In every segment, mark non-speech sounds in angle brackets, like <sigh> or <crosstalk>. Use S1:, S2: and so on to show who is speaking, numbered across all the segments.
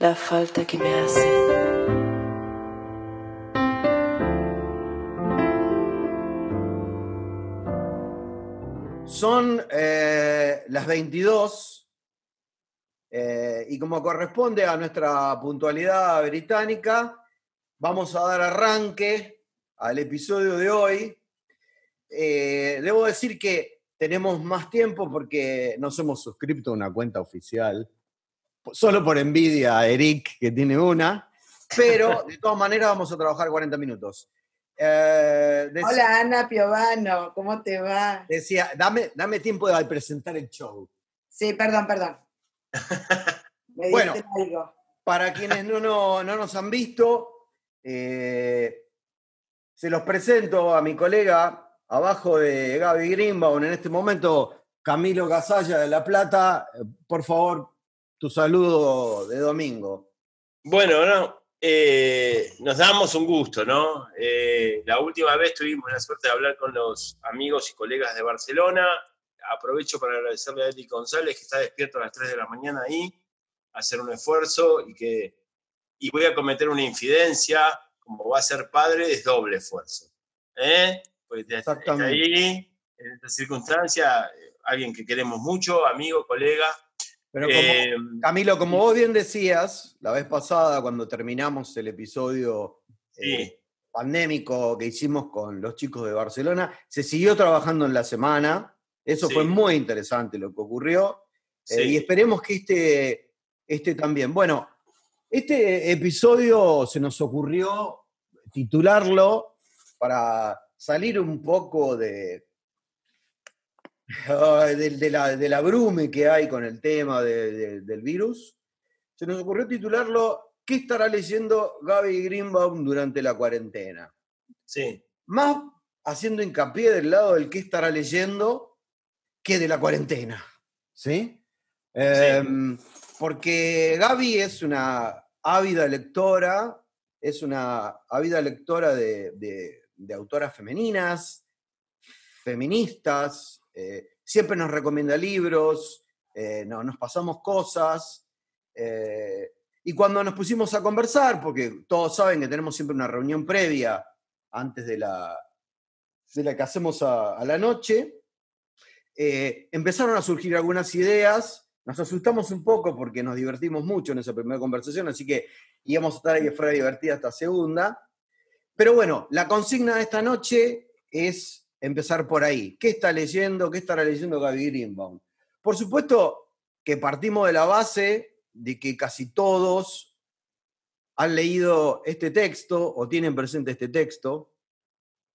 S1: la falta que me hace.
S2: Son eh, las 22 eh, y como corresponde a nuestra puntualidad británica, vamos a dar arranque al episodio de hoy. Eh, debo decir que tenemos más tiempo porque nos hemos suscrito a una cuenta oficial, solo por envidia a Eric, que tiene una, pero <laughs> de todas maneras vamos a trabajar 40 minutos.
S3: Eh, Hola Ana Piovano, ¿cómo te va?
S2: Decía, dame, dame tiempo de presentar el show.
S3: Sí, perdón, perdón. <laughs>
S2: bueno, para quienes no, no, nos han visto, eh, se los presento a mi colega abajo de Gaby Greenbaum en este momento, Camilo Casalla de La Plata. Por favor, tu saludo de domingo.
S4: Bueno, no, eh, nos damos un gusto, ¿no? Eh, la última vez tuvimos la suerte de hablar con los amigos y colegas de Barcelona. Aprovecho para agradecerle a Eli González, que está despierto a las 3 de la mañana ahí, hacer un esfuerzo y que y voy a cometer una infidencia, como va a ser padre, es doble esfuerzo. ¿eh? Pues Exactamente. ahí, en esta circunstancia, alguien que queremos mucho, amigo, colega,
S2: pero eh, Camilo, como vos bien decías la vez pasada, cuando terminamos el episodio eh, pandémico que hicimos con los chicos de Barcelona, se siguió trabajando en la semana. Eso fue muy interesante lo que ocurrió. Eh, y esperemos que este, este también. Bueno, este episodio se nos ocurrió titularlo para salir un poco de, de, la, de la brume que hay con el tema del virus, se nos ocurrió titularlo ¿Qué estará leyendo Gaby Greenbaum durante la cuarentena?
S4: Sí.
S2: Más haciendo hincapié del lado del qué estará leyendo que de la cuarentena. ¿Sí? Em, porque Gaby es una ávida lectora, es una ávida lectora de, de autoras femeninas, feministas, eh, siempre nos recomienda libros, eh, nos pasamos cosas. Eh, y cuando nos pusimos a conversar, porque todos saben que tenemos siempre una reunión previa antes de la, de la que hacemos a, la noche, empezaron a surgir algunas ideas. Nos asustamos un poco porque nos divertimos mucho en esa primera conversación, así que íbamos a estar ahí fuera divertida hasta segunda. Pero bueno, la consigna de esta noche es empezar por ahí. ¿Qué está leyendo? ¿Qué estará leyendo Gaby Greenbaum? Por supuesto que partimos de la base de que casi todos han leído este texto o tienen presente este texto.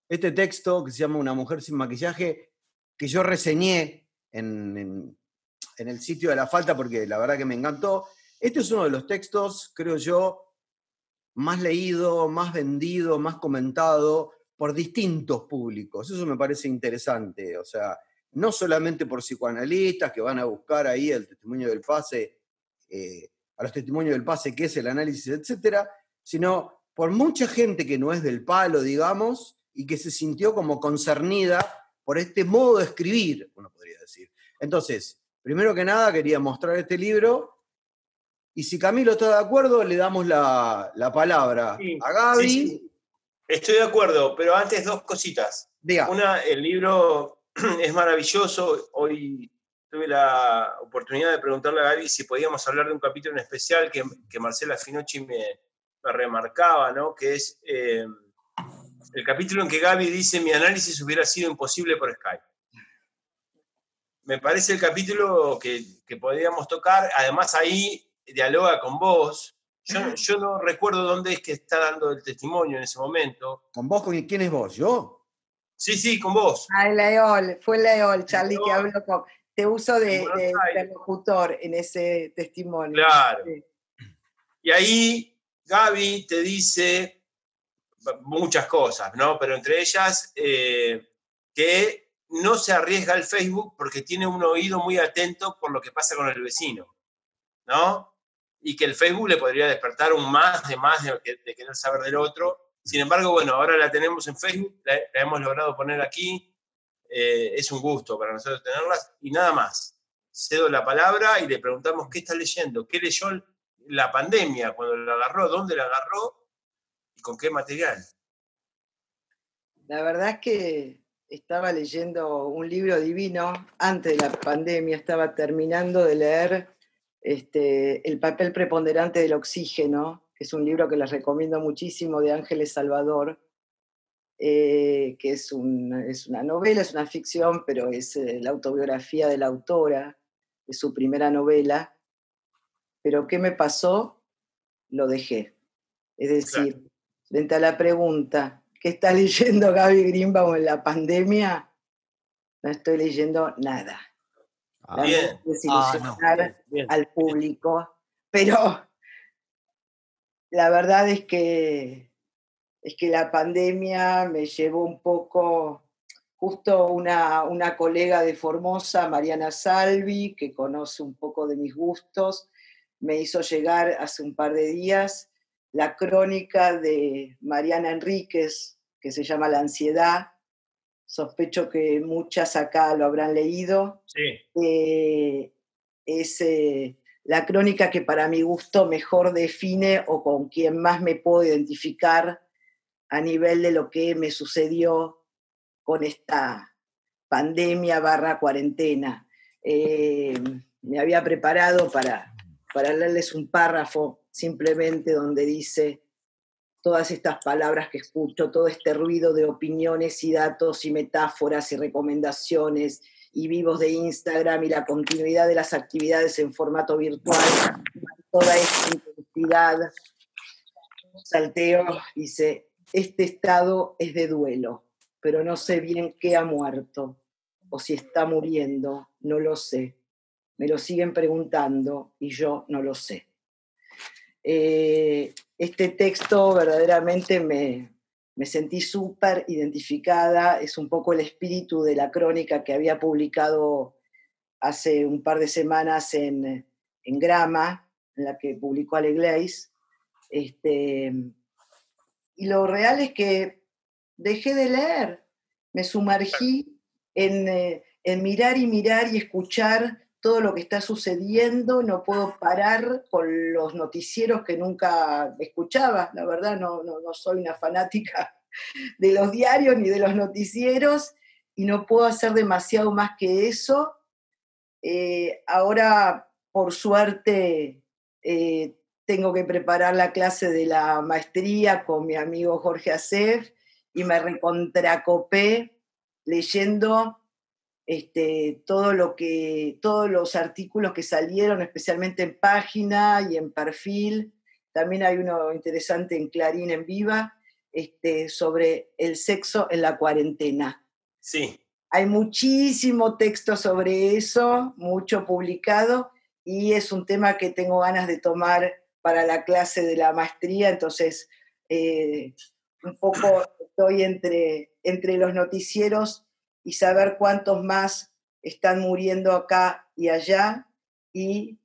S2: Este texto que se llama Una mujer sin maquillaje, que yo reseñé en, en el sitio de la falta porque la verdad que me encantó. Este es uno de los textos, creo yo, más leído, más vendido, más comentado por distintos públicos. Eso me parece interesante. O sea, no solamente por psicoanalistas que van a buscar ahí el testimonio del pase, eh, a los testimonios del pase, que es el análisis, etcétera, sino por mucha gente que no es del palo, digamos, y que se sintió como concernida por este modo de escribir, uno podría decir. Entonces, primero que nada, quería mostrar este libro. Y si Camilo está de acuerdo, le damos la, palabra a Gaby.
S4: Estoy de acuerdo, pero antes dos cositas. Una, el libro <clears throat> es maravilloso. Hoy tuve la oportunidad de preguntarle a Gaby si podíamos hablar de un capítulo en especial que, Marcela Finocchi me, remarcaba, ¿no? que es eh, el capítulo en que Gaby dice mi análisis hubiera sido imposible por Skype. Me parece el capítulo que, que podríamos tocar, además ahí dialoga con vos, yo, no recuerdo dónde es que está dando el testimonio en ese momento.
S2: ¿Con vos? ¿Con quién es vos? ¿Yo?
S4: Sí, sí, con vos.
S3: Ah, Leol, fue Leol, Charlie, que habló con. Te uso de, locutor en ese testimonio.
S4: Claro. Y ahí Gaby te dice muchas cosas, ¿no? Pero entre ellas eh, que no se arriesga al Facebook porque tiene un oído muy atento por lo que pasa con el vecino, ¿no? Y que el Facebook le podría despertar un más de más de, querer saber del otro. Sin embargo, bueno, ahora la tenemos en Facebook, la, hemos logrado poner aquí. Eh, es un gusto para nosotros tenerlas y nada más. Cedo la palabra y le preguntamos qué está leyendo, qué leyó la pandemia, cuando la agarró, dónde la agarró y con qué material.
S3: La verdad es que estaba leyendo un libro divino antes de la pandemia, estaba terminando de leer este, El papel preponderante del oxígeno, que es un libro que les recomiendo muchísimo de Ángeles Salvador, eh, que es, es, una novela, es una ficción, pero es eh, la autobiografía de la autora, de su primera novela. Pero ¿qué me pasó? Lo dejé. Es decir, frente a la pregunta, ¿qué está <laughs> leyendo Gaby Greenbaum en la pandemia? No estoy leyendo nada.
S4: Ah, bien.
S3: Ah, al público, pero la verdad es que es que la pandemia me llevó un poco, justo una, una colega de Formosa, Mariana Salvi, que conoce un poco de mis gustos, me hizo llegar hace un par de días la crónica de Mariana Enríquez, que se llama La ansiedad. Sospecho que muchas acá lo habrán leído.
S4: Sí.
S3: Eh, es eh, la crónica que para mi gusto mejor define o con quien más me puedo identificar a nivel de lo que me sucedió con esta pandemia barra cuarentena. Eh, me había preparado para, para leerles un párrafo simplemente donde dice todas estas palabras que escucho, todo este ruido de opiniones y datos y metáforas y recomendaciones y vivos de Instagram y la continuidad de las actividades en formato virtual, toda esta intensidad, salteo, dice, este estado es de duelo, pero no sé bien qué ha muerto o si está muriendo, no lo sé. Me lo siguen preguntando y yo no lo sé. Eh, este texto verdaderamente me, me sentí súper identificada, es un poco el espíritu de la crónica que había publicado hace un par de semanas en, en Grama, en la que publicó Ale Gleis. Este, y lo real es que dejé de leer, me sumergí eh, en, mirar y mirar y escuchar todo lo que está sucediendo, no puedo parar con los noticieros que nunca escuchaba, la verdad no, soy una fanática <laughs> de los diarios ni de los noticieros y no puedo hacer demasiado más que eso. Eh, ahora, por suerte, eh, tengo que preparar la clase de la maestría con mi amigo Jorge Acef y me recontracopé leyendo este, todo lo que, todos los artículos que salieron, especialmente en página y en perfil. También hay uno interesante en Clarín en Viva este, sobre el sexo en la cuarentena.
S4: Sí.
S3: Hay muchísimo texto sobre eso, mucho publicado, y es un tema que tengo ganas de tomar para la clase de la maestría, entonces eh, un poco <clears throat> estoy entre, entre los noticieros y saber cuántos más están muriendo acá y allá y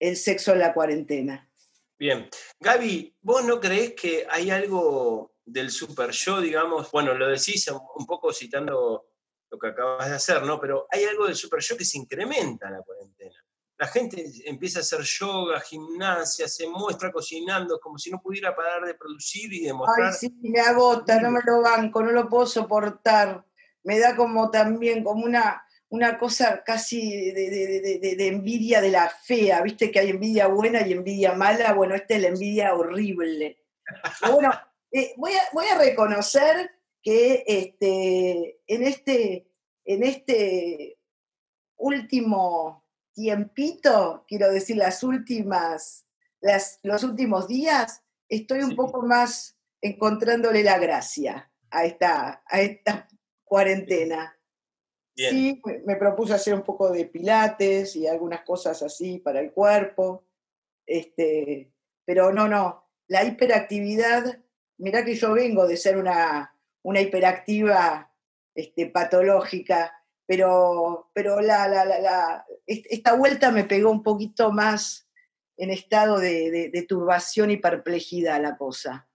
S3: el sexo en la cuarentena.
S4: Bien. Gaby, ¿vos no crees que hay algo del super yo, digamos, bueno, lo decís un poco citando lo que acabas de hacer, ¿no? Pero hay algo del super yo que se incrementa en la cuarentena la gente empieza a hacer yoga, gimnasia, se muestra cocinando, como si no pudiera parar de producir y de mostrar.
S3: Ay, sí, me agota, no me lo banco, no lo puedo soportar. Me da como también, como una, una cosa casi de, envidia de la fea, viste que hay envidia buena y envidia mala, bueno, esta es la envidia horrible. bueno, eh, voy, a, voy, a, reconocer que este, en, este, en este último tiempito, quiero decir, las últimas, las, los últimos días, estoy un poco más encontrándole la gracia a esta, a esta cuarentena. Sí, me, propuse hacer un poco de pilates y algunas cosas así para el cuerpo, este, pero no, no, la hiperactividad, mirá que yo vengo de ser una, una hiperactiva este, patológica, pero, pero la, la, la, esta vuelta me pegó un poquito más en estado de, turbación y perplejidad la cosa.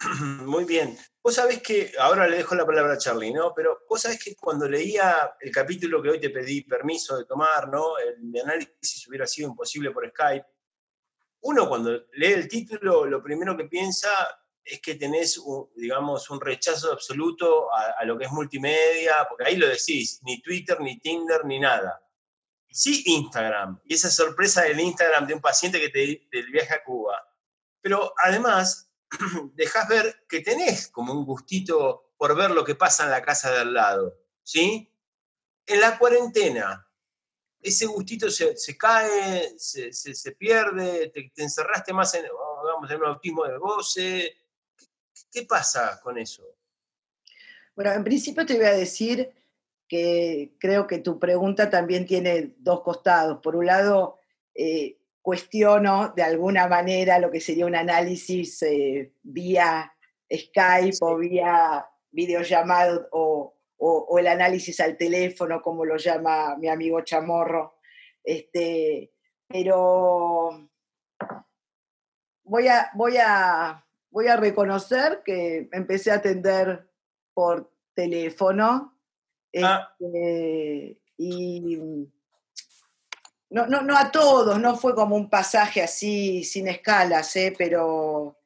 S3: <clears throat>
S4: Muy bien. Vos sabés que, ahora le dejo la palabra a Charlie, ¿no? Pero vos sabés que cuando leía el capítulo que hoy te pedí permiso de tomar, ¿no? El de análisis hubiera sido imposible por Skype. uno cuando lee el título, lo primero que piensa es que tenés, digamos, un rechazo absoluto a, lo que es multimedia, porque ahí lo decís, ni Twitter, ni Tinder, ni nada. Sí Instagram, y esa sorpresa del Instagram de un paciente que te del viaje a Cuba. Pero además, <clears throat> dejas ver que tenés como un gustito por ver lo que pasa en la casa de al lado, ¿sí? En la cuarentena, ese gustito se, cae, se, pierde, te, encerraste más en, oh, en un autismo de goce, ¿Qué pasa con eso?
S3: Bueno, en principio te voy a decir que creo que tu pregunta también tiene dos costados. Por un lado, eh, cuestiono de alguna manera lo que sería un análisis eh, vía Skype o vía videollamado o, o, el análisis al teléfono, como lo llama mi amigo Chamorro. Este, pero voy a, voy a voy a reconocer que empecé a atender por teléfono. Ah. Este, y no, no, a todos, no fue como un pasaje así sin escalas, ¿eh? pero,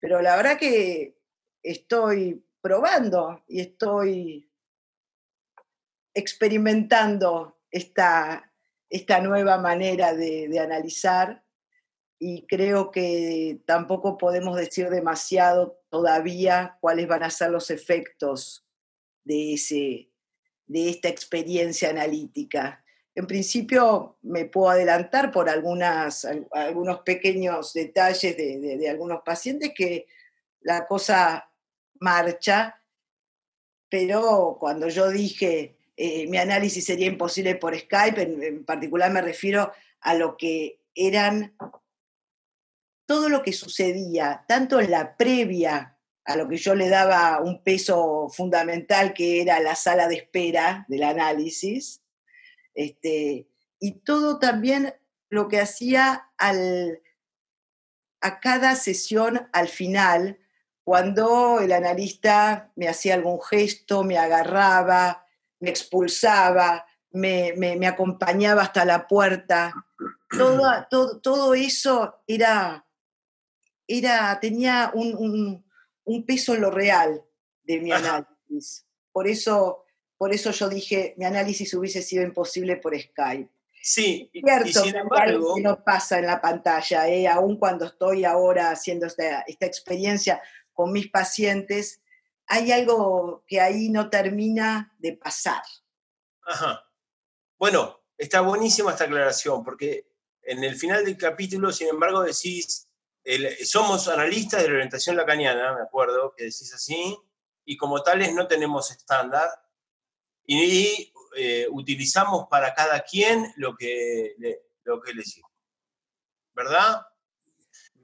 S3: pero la verdad que estoy probando y estoy experimentando esta, esta nueva manera de analizar y creo que tampoco podemos decir demasiado todavía cuáles van a ser los efectos de, ese, de esta experiencia analítica. En principio me puedo adelantar por algunos pequeños detalles de, algunos pacientes que la cosa marcha, pero cuando yo dije eh, mi análisis sería imposible por Skype, en particular me refiero a lo que eran todo lo que sucedía, tanto en la previa a lo que yo le daba un peso fundamental, que era la sala de espera del análisis, este, y todo también lo que hacía al, a cada sesión al final, cuando el analista me hacía algún gesto, me agarraba, me expulsaba, me, me, acompañaba hasta la puerta. Todo, todo, todo eso era era, tenía un, peso en lo real de mi análisis. Por eso, por eso yo dije, mi análisis hubiese sido imposible por Skype.
S4: Sí,
S3: cierto, y sin embargo, que no pasa en la pantalla, ¿eh? aún cuando estoy ahora haciendo esta, esta experiencia con mis pacientes, hay algo que ahí no termina de pasar.
S4: Ajá. Bueno, está buenísima esta aclaración, porque en el final del capítulo, sin embargo, decís, somos analistas de la orientación lacaniana, me acuerdo que decís así, y como tales no tenemos estándar y eh, utilizamos para cada quien lo que, lo que le sirve. ¿Verdad?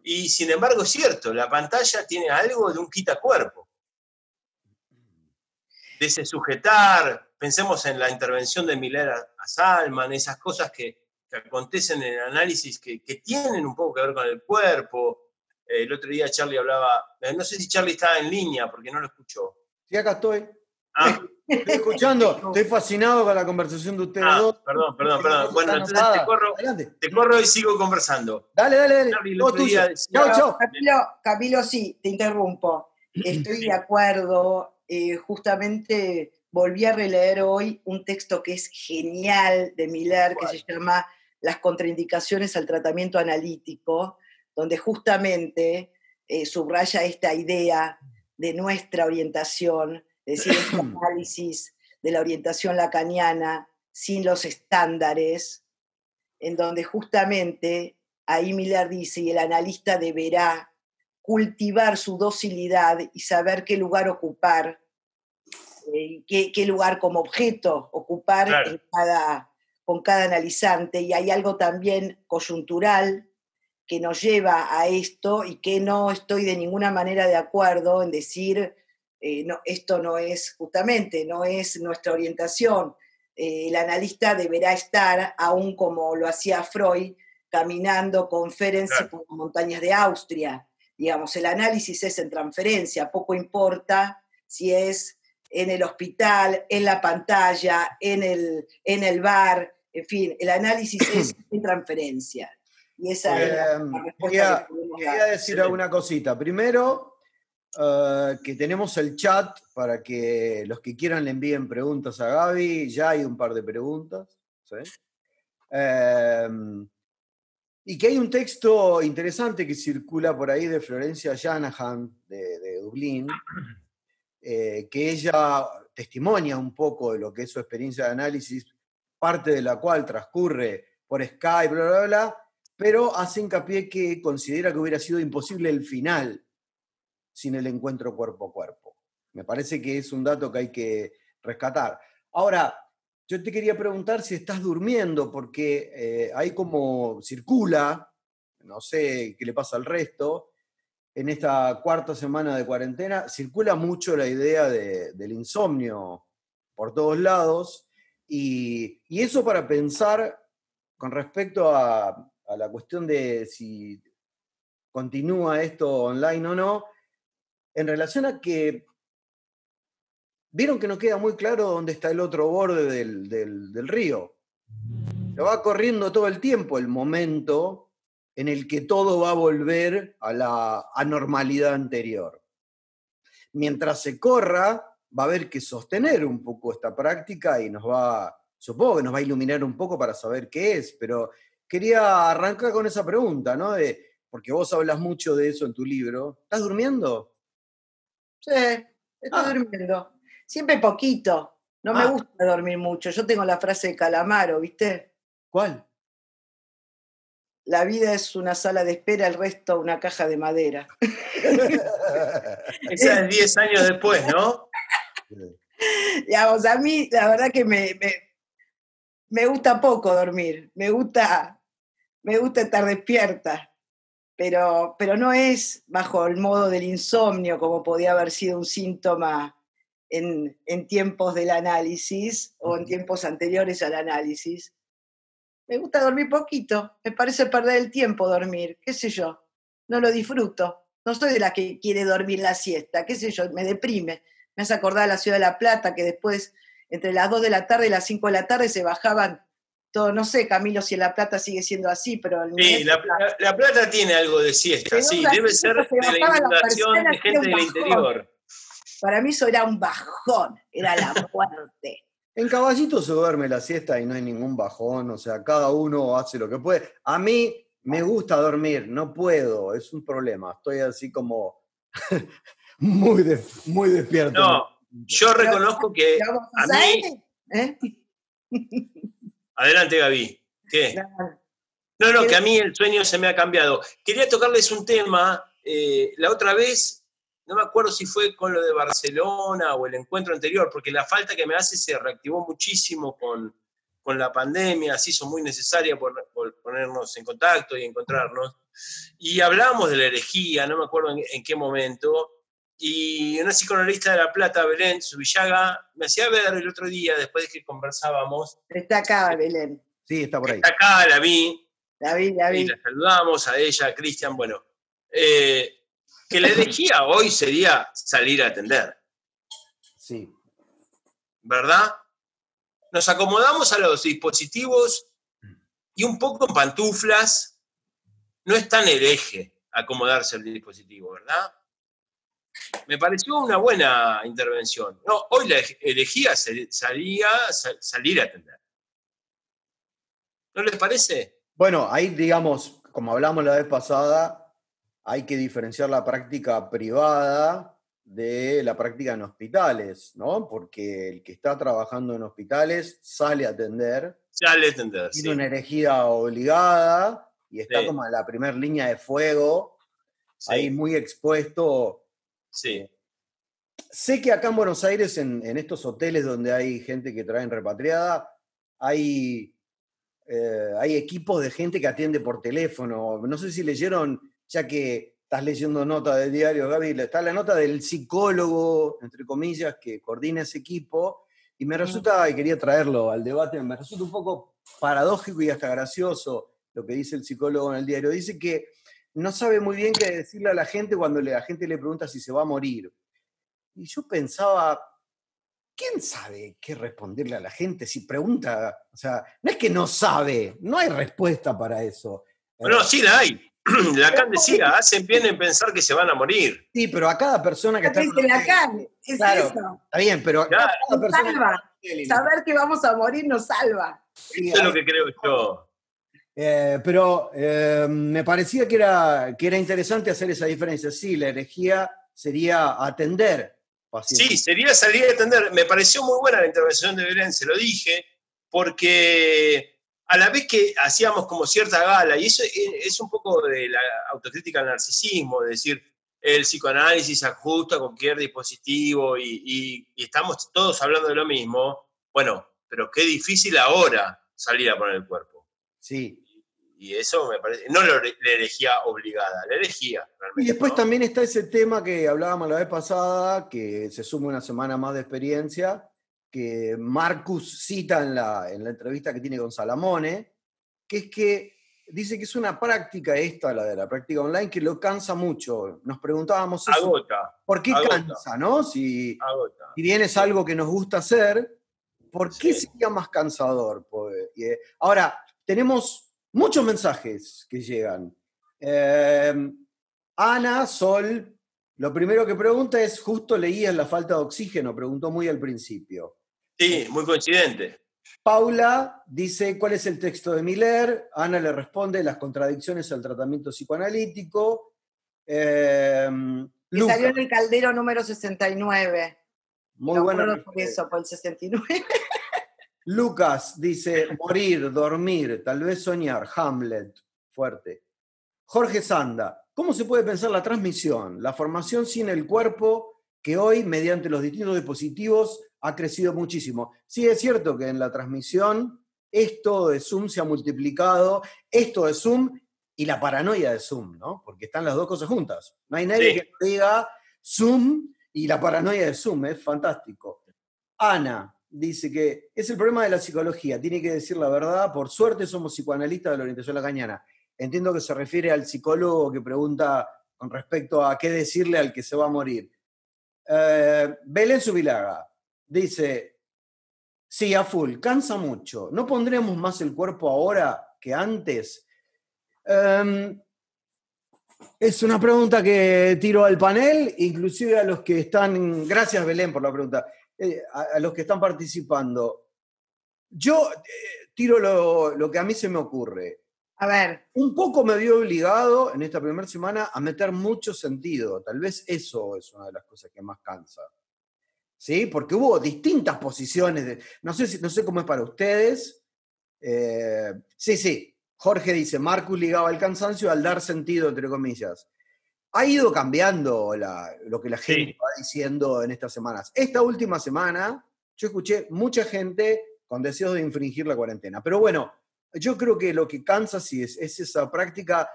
S4: Y sin embargo es cierto, la pantalla tiene algo de un quitacuerpo. De ese sujetar, pensemos en la intervención de Miller a Salman, esas cosas que, que acontecen en el análisis que, que, tienen un poco que ver con el cuerpo. Eh, el otro día Charlie hablaba, eh, no sé si Charlie estaba en línea porque no lo escuchó.
S2: Sí, acá estoy. Ah. Estoy escuchando, estoy fascinado con la conversación de ustedes
S4: ah,
S2: dos.
S4: Perdón, perdón, perdón. Bueno, entonces te corro, te corro, y sigo conversando.
S2: Dale, dale, dale.
S3: chao, chao. Camilo, sí, te interrumpo. Estoy de acuerdo. Eh, justamente volví a releer hoy un texto que es genial de Miller, que se llama las contraindicaciones al tratamiento analítico, donde justamente eh, subraya esta idea de nuestra orientación, es decir, este <clears throat> análisis de la orientación lacaniana sin los estándares, en donde justamente ahí Miller dice, y el analista deberá cultivar su docilidad y saber qué lugar ocupar, eh, qué, lugar como objeto ocupar en cada, con cada analizante. Y hay algo también coyuntural que nos lleva a esto y que no estoy de ninguna manera de acuerdo en decir, eh, no, esto no es justamente, no es nuestra orientación. Eh, el analista deberá estar, aún como lo hacía Freud, caminando con Ferenc por las montañas de Austria. Digamos, el análisis es en transferencia, poco importa si es en el hospital, en la pantalla, en el, en el bar, en fin, el análisis es <clears throat> en transferencia. Y esa es la,
S2: em, respuesta quería, decir alguna cosita. Primero, eh, que tenemos el chat para que los que quieran le envíen preguntas a Gaby. Ya hay un par de preguntas. Em, y que hay un texto interesante que circula por ahí de Florencia Shanahan, de, Dublín, eh, que ella testimonia un poco de lo que es su experiencia de análisis, parte de la cual transcurre por Skype, bla, bla, bla, pero hace hincapié que considera que hubiera sido imposible el final sin el encuentro cuerpo a cuerpo. Me parece que es un dato que hay que rescatar. Ahora, yo te quería preguntar si estás durmiendo, porque eh, hay como circula, no sé qué le pasa al resto, en esta cuarta semana de cuarentena, circula mucho la idea del insomnio por todos lados, y, eso para pensar con respecto a, a la cuestión de si continúa esto online o no, en relación a que vieron que no queda muy claro dónde está el otro borde del, río. Se va corriendo todo el tiempo el momento en el que todo va a volver a la anormalidad anterior. Mientras se corra, va a haber que sostener un poco esta práctica y nos va, supongo que nos va a iluminar un poco para saber qué es, pero quería arrancar con esa pregunta, ¿no? De, porque vos hablas mucho de eso en tu libro. ¿Estás durmiendo?
S3: Sí, estoy ah. durmiendo. Siempre poquito. No me ah. gusta dormir mucho. Yo tengo la frase de Calamaro, ¿viste?
S2: ¿Cuál?
S3: La vida es una sala de espera, el resto una caja de madera. <laughs>
S4: Esa es 10 años después, ¿no? <laughs>
S3: Digamos, a mí la verdad que me, me, me gusta poco dormir. Me gusta, me gusta estar despierta pero, pero no es bajo el modo del insomnio como podía haber sido un síntoma en, en tiempos del análisis o en tiempos anteriores al análisis. Me gusta dormir poquito, me parece perder el tiempo dormir, qué sé yo, no lo disfruto. No soy de la que quiere dormir la siesta, qué sé yo, me deprime. Me hace acordar a la ciudad de La Plata, que después, entre las 2 de la tarde y las 5 de la tarde, se bajaban todo, no sé, Camilo, si La Plata sigue siendo así, pero...
S4: sí, la, Plata tiene algo de siesta, sí, debe ser de la inundación de gente del interior.
S3: Para mí eso era un bajón, era la <laughs> muerte.
S2: En Caballito se duerme la siesta y no hay ningún bajón, o sea, cada uno hace lo que puede. A mí me gusta dormir, no puedo, es un problema, estoy así como <laughs> muy, muy despierto.
S4: No, yo reconozco que a mí... ¿Eh? <laughs> Adelante, Gaby. ¿Qué? No, no, que a mí el sueño se me ha cambiado. Quería tocarles un tema. Eh, la otra vez, no me acuerdo si fue con lo de Barcelona o el encuentro anterior, porque la falta que me hace se reactivó muchísimo con, la pandemia, se hizo muy necesaria por, ponernos en contacto y encontrarnos. Y hablamos de la herejía, no me acuerdo en qué momento, y una psicoanalista de La Plata, Belén Subillaga, me hacía ver el otro día, después de que conversábamos.
S3: Está acá, Belén.
S2: Sí, está por ahí.
S4: Está acá, la vi.
S3: La vi, la vi.
S4: Y la saludamos a ella, a Cristian. Bueno, eh, que la herejía hoy sería salir a atender.
S2: Sí.
S4: ¿Verdad? Nos acomodamos a los dispositivos y un poco en pantuflas. No es tan hereje acomodarse al dispositivo, ¿verdad? Me pareció una buena intervención. No, hoy la elegía salía, salir a atender. ¿No les parece?
S2: Bueno, ahí digamos, como hablamos la vez pasada, hay que diferenciar la práctica privada de la práctica en hospitales, ¿no? Porque el que está trabajando en hospitales sale a atender.
S4: Sale a atender,
S2: Tiene una herejía obligada y está como en la primera línea de fuego, ahí muy expuesto
S4: Sí.
S2: Sé que acá en Buenos Aires, en, estos hoteles donde hay gente que traen repatriada, hay, eh, hay equipos de gente que atiende por teléfono. No sé si leyeron, ya que estás leyendo nota del diario, Gaby, está la nota del psicólogo, entre comillas, que coordina ese equipo. Y me resulta, y quería traerlo al debate, me resulta un poco paradójico y hasta gracioso lo que dice el psicólogo en el diario. Dice que no sabe muy bien qué decirle a la gente cuando la gente le pregunta si se va a morir. Y yo pensaba, ¿quién sabe qué responderle a la gente si pregunta? O sea, no es que no sabe, no hay respuesta para eso.
S4: No, sí la hay. <clears throat> Lacan decía, hacen bien en pensar que se van a morir.
S2: Sí, pero a cada persona que está...
S3: Es Lacan, es
S2: claro,
S3: eso.
S2: Está bien, pero a cada persona...
S3: Salva. Saber que vamos a morir nos salva.
S4: Eso es lo que creo yo.
S2: Eh, pero eh, me parecía que era, que era interesante hacer esa diferencia. Sí, la herejía sería atender.
S4: Pacientes. Sí, sería salir a atender. Me pareció muy buena la intervención de Belén, se lo dije, porque a la vez que hacíamos como cierta gala, y eso es un poco de la autocrítica al narcisismo, es decir, el psicoanálisis ajusta cualquier dispositivo y, estamos todos hablando de lo mismo, bueno, pero qué difícil ahora salir a poner el cuerpo.
S2: Sí.
S4: Y eso me parece, no la herejía obligada, la herejía.
S2: Y después también está ese tema que hablábamos la vez pasada, que se suma una semana más de experiencia, que Marcus cita en la, en la entrevista que tiene con Salamone, que es que dice que es una práctica esta, la de la práctica online, que lo cansa mucho. Nos preguntábamos
S4: eso,
S2: ¿por qué cansa, no? Si, si, bien es algo que nos gusta hacer, ¿por qué sería más cansador? Eh, ahora, tenemos muchos mensajes que llegan. Eh, Ana, Sol, lo primero que pregunta es, justo leías la falta de oxígeno, preguntó muy al principio.
S4: Sí, muy coincidente.
S2: Paula dice cuál es el texto de Miller. Ana le responde las contradicciones al tratamiento psicoanalítico.
S3: Eh, salió en el caldero número 69.
S2: Muy bueno.
S3: por eso, por el 69.
S2: Lucas dice <laughs> morir, dormir, tal vez soñar. Hamlet, fuerte. Jorge Sanda, ¿cómo se puede pensar la transmisión, la formación sin el cuerpo que hoy, mediante los distintos dispositivos, ha crecido muchísimo. Sí es cierto que en la transmisión esto de Zoom se ha multiplicado, esto de Zoom y la paranoia de Zoom, ¿no? Porque están las dos cosas juntas. No hay nadie que diga Zoom y la paranoia de Zoom, es fantástico. Ana dice que es el problema de la psicología, tiene que decir la verdad, por suerte somos psicoanalistas de la orientación lacaniana. Entiendo que se refiere al psicólogo que pregunta con respecto a qué decirle al que se va a morir. Eh, Belén Subilaga, dice, sí, a full, cansa mucho. ¿No pondremos más el cuerpo ahora que antes? Em, es una pregunta que tiro al panel, inclusive a los que están, gracias Belén por la pregunta, eh, a, los que están participando. Yo eh, tiro lo, lo, que a mí se me ocurre.
S3: A ver.
S2: Un poco me vio obligado en esta primera semana a meter mucho sentido. Tal vez eso es una de las cosas que más cansa. ¿sí? Porque hubo distintas posiciones. De, no, sé no sé cómo es para ustedes. Eh, sí, sí. Jorge dice, Marcus ligaba el cansancio al dar sentido, entre comillas. Ha ido cambiando lo que la gente va diciendo en estas semanas. Esta última semana yo escuché mucha gente con deseos de infringir la cuarentena. Pero bueno, yo creo que lo que cansa sí es, es esa práctica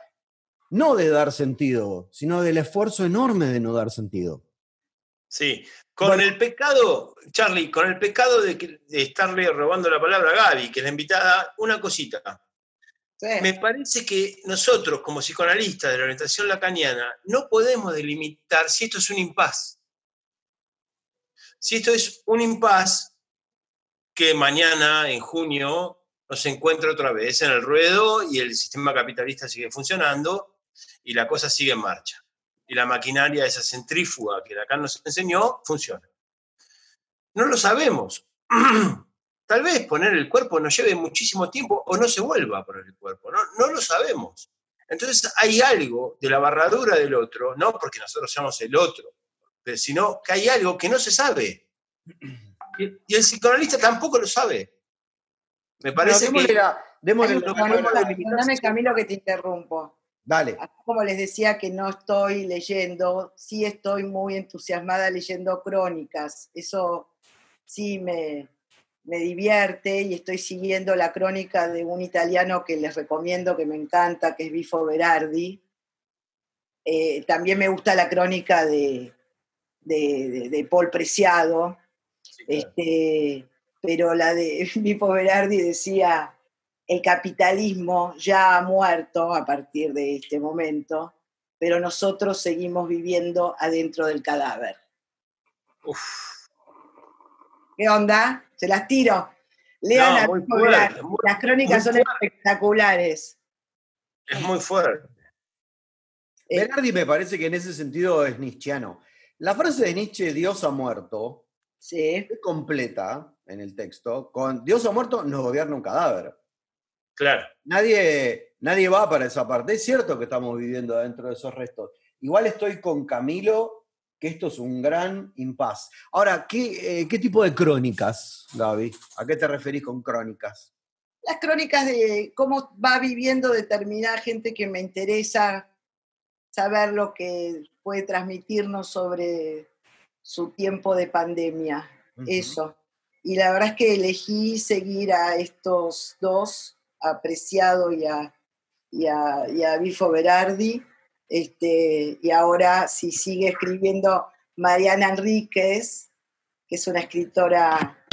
S2: no de dar sentido, sino del esfuerzo enorme de no dar sentido.
S4: Sí, con el pecado, Charlie, con el pecado de, estarle robando la palabra a Gaby, que es la invitada, una cosita. Me parece que nosotros, como psicoanalistas de la orientación lacaniana, no podemos delimitar si esto es un impas. Si esto es un impas que mañana, en junio, nos encuentra otra vez en el ruedo y el sistema capitalista sigue funcionando y la cosa sigue en marcha y la maquinaria, esa centrífuga que acá nos enseñó, funciona. No lo sabemos. <clears throat> Tal vez poner el cuerpo nos lleve muchísimo tiempo o no se vuelva a poner el cuerpo. No, no lo sabemos. Entonces hay algo de la barradura del otro, no porque nosotros seamos el otro, pero sino que hay algo que no se sabe. Y, el psicoanalista tampoco lo sabe. Me parece que...
S3: Dame Camilo que te interrumpo.
S2: Dale.
S3: Como les decía que no estoy leyendo, sí estoy muy entusiasmada leyendo crónicas. Eso sí me, divierte y estoy siguiendo la crónica de un italiano que les recomiendo, que me encanta, que es Bifo Berardi. Eh, también me gusta la crónica de, de, Paul Preciado, este, pero la de <laughs> Bifo Berardi decía, el capitalismo ya ha muerto a partir de este momento, pero nosotros seguimos viviendo adentro del cadáver. ¿Qué onda? Se las tiro. Lean las crónicas son espectaculares.
S4: Es muy fuerte.
S2: Berardi me parece que en ese sentido es nietzscheano. La frase de Nietzsche, Dios ha muerto,
S3: sí.
S2: es completa en el texto. Con Dios ha muerto nos gobierna un cadáver.
S4: Claro.
S2: Nadie, nadie va para esa parte. Es cierto que estamos viviendo dentro de esos restos. Igual estoy con Camilo, que esto es un gran impas. Ahora, ¿qué, eh, ¿qué tipo de crónicas, Gaby? ¿A qué te referís con crónicas?
S3: Las crónicas de cómo va viviendo determinada gente que me interesa saber lo que puede transmitirnos sobre su tiempo de pandemia. Eso. Y la verdad es que elegí seguir a estos dos, apreciado y a, y a, Bifo Berardi. Este, y ahora si sigue escribiendo Mariana Enríquez, que es una escritora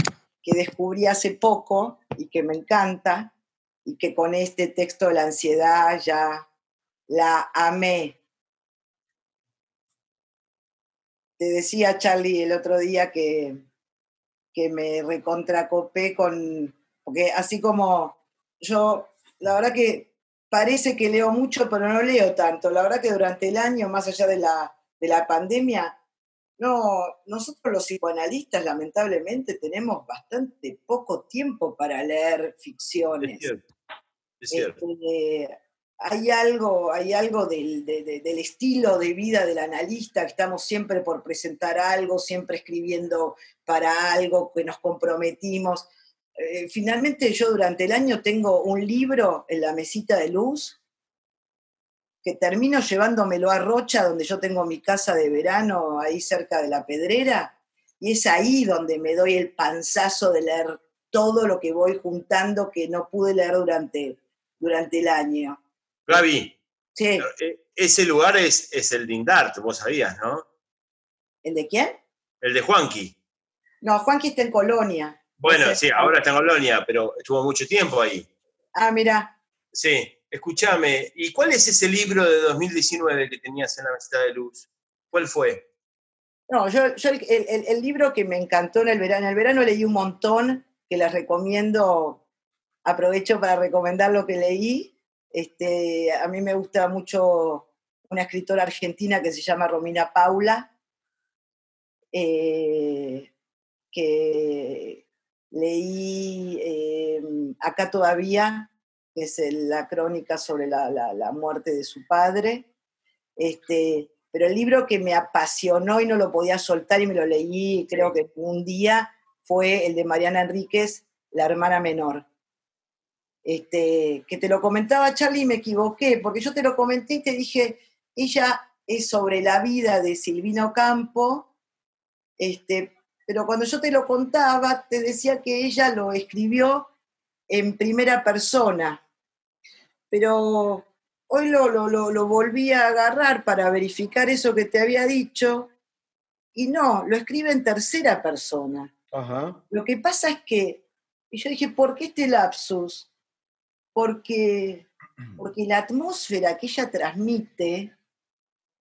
S3: que descubrí hace poco y que me encanta, y que con este texto de la ansiedad ya la amé. Te decía Charlie el otro día que, que me recontracopé con, porque así como yo, la verdad que parece que leo mucho, pero no leo tanto. La verdad que durante el año, más allá de la, de la pandemia, no, nosotros los psicoanalistas lamentablemente tenemos bastante poco tiempo para leer ficciones.
S4: Es cierto.
S3: Este, hay algo, hay algo del, del, estilo de vida del analista, que estamos siempre por presentar algo, siempre escribiendo para algo que nos comprometimos. Eh, finalmente yo durante el año tengo un libro en la mesita de luz que termino llevándomelo a Rocha, donde yo tengo mi casa de verano, ahí cerca de la Pedrera, y es ahí donde me doy el panzazo de leer todo lo que voy juntando que no pude leer durante, durante el año.
S4: Gaby,
S3: sí.
S4: E, ese lugar es, es el de Indart, vos sabías, ¿no?
S3: ¿El de quién?
S4: El de Juanqui.
S3: No, Juanqui está en Colonia.
S4: Bueno, sí, ahora está en Colonia, pero estuvo mucho tiempo ahí.
S3: Ah, mira.
S4: Sí, escúchame, ¿y cuál es ese libro de 2019 que tenías en la mesita de luz? ¿Cuál fue?
S3: No, yo, el, libro que me encantó en el verano, en el verano leí un montón, que les recomiendo, aprovecho para recomendar lo que leí. Este, a mí me gusta mucho una escritora argentina que se llama Romina Paula, eh, que leí em, Acá todavía, que es la crónica sobre la, muerte de su padre. Este, pero el libro que me apasionó y no lo podía soltar y me lo leí creo que un día fue el de Mariana Enríquez, La hermana menor. Este, que te lo comentaba Charlie y me equivoqué, porque yo te lo comenté y te dije, ella es sobre la vida de Silvino Campo, este, pero cuando yo te lo contaba, te decía que ella lo escribió en primera persona. Pero hoy lo, lo, volví a agarrar para verificar eso que te había dicho, y no, lo escribe en tercera persona. Lo que pasa es que, y yo dije, ¿por qué este lapsus? Porque, <clears throat> porque la atmósfera que ella transmite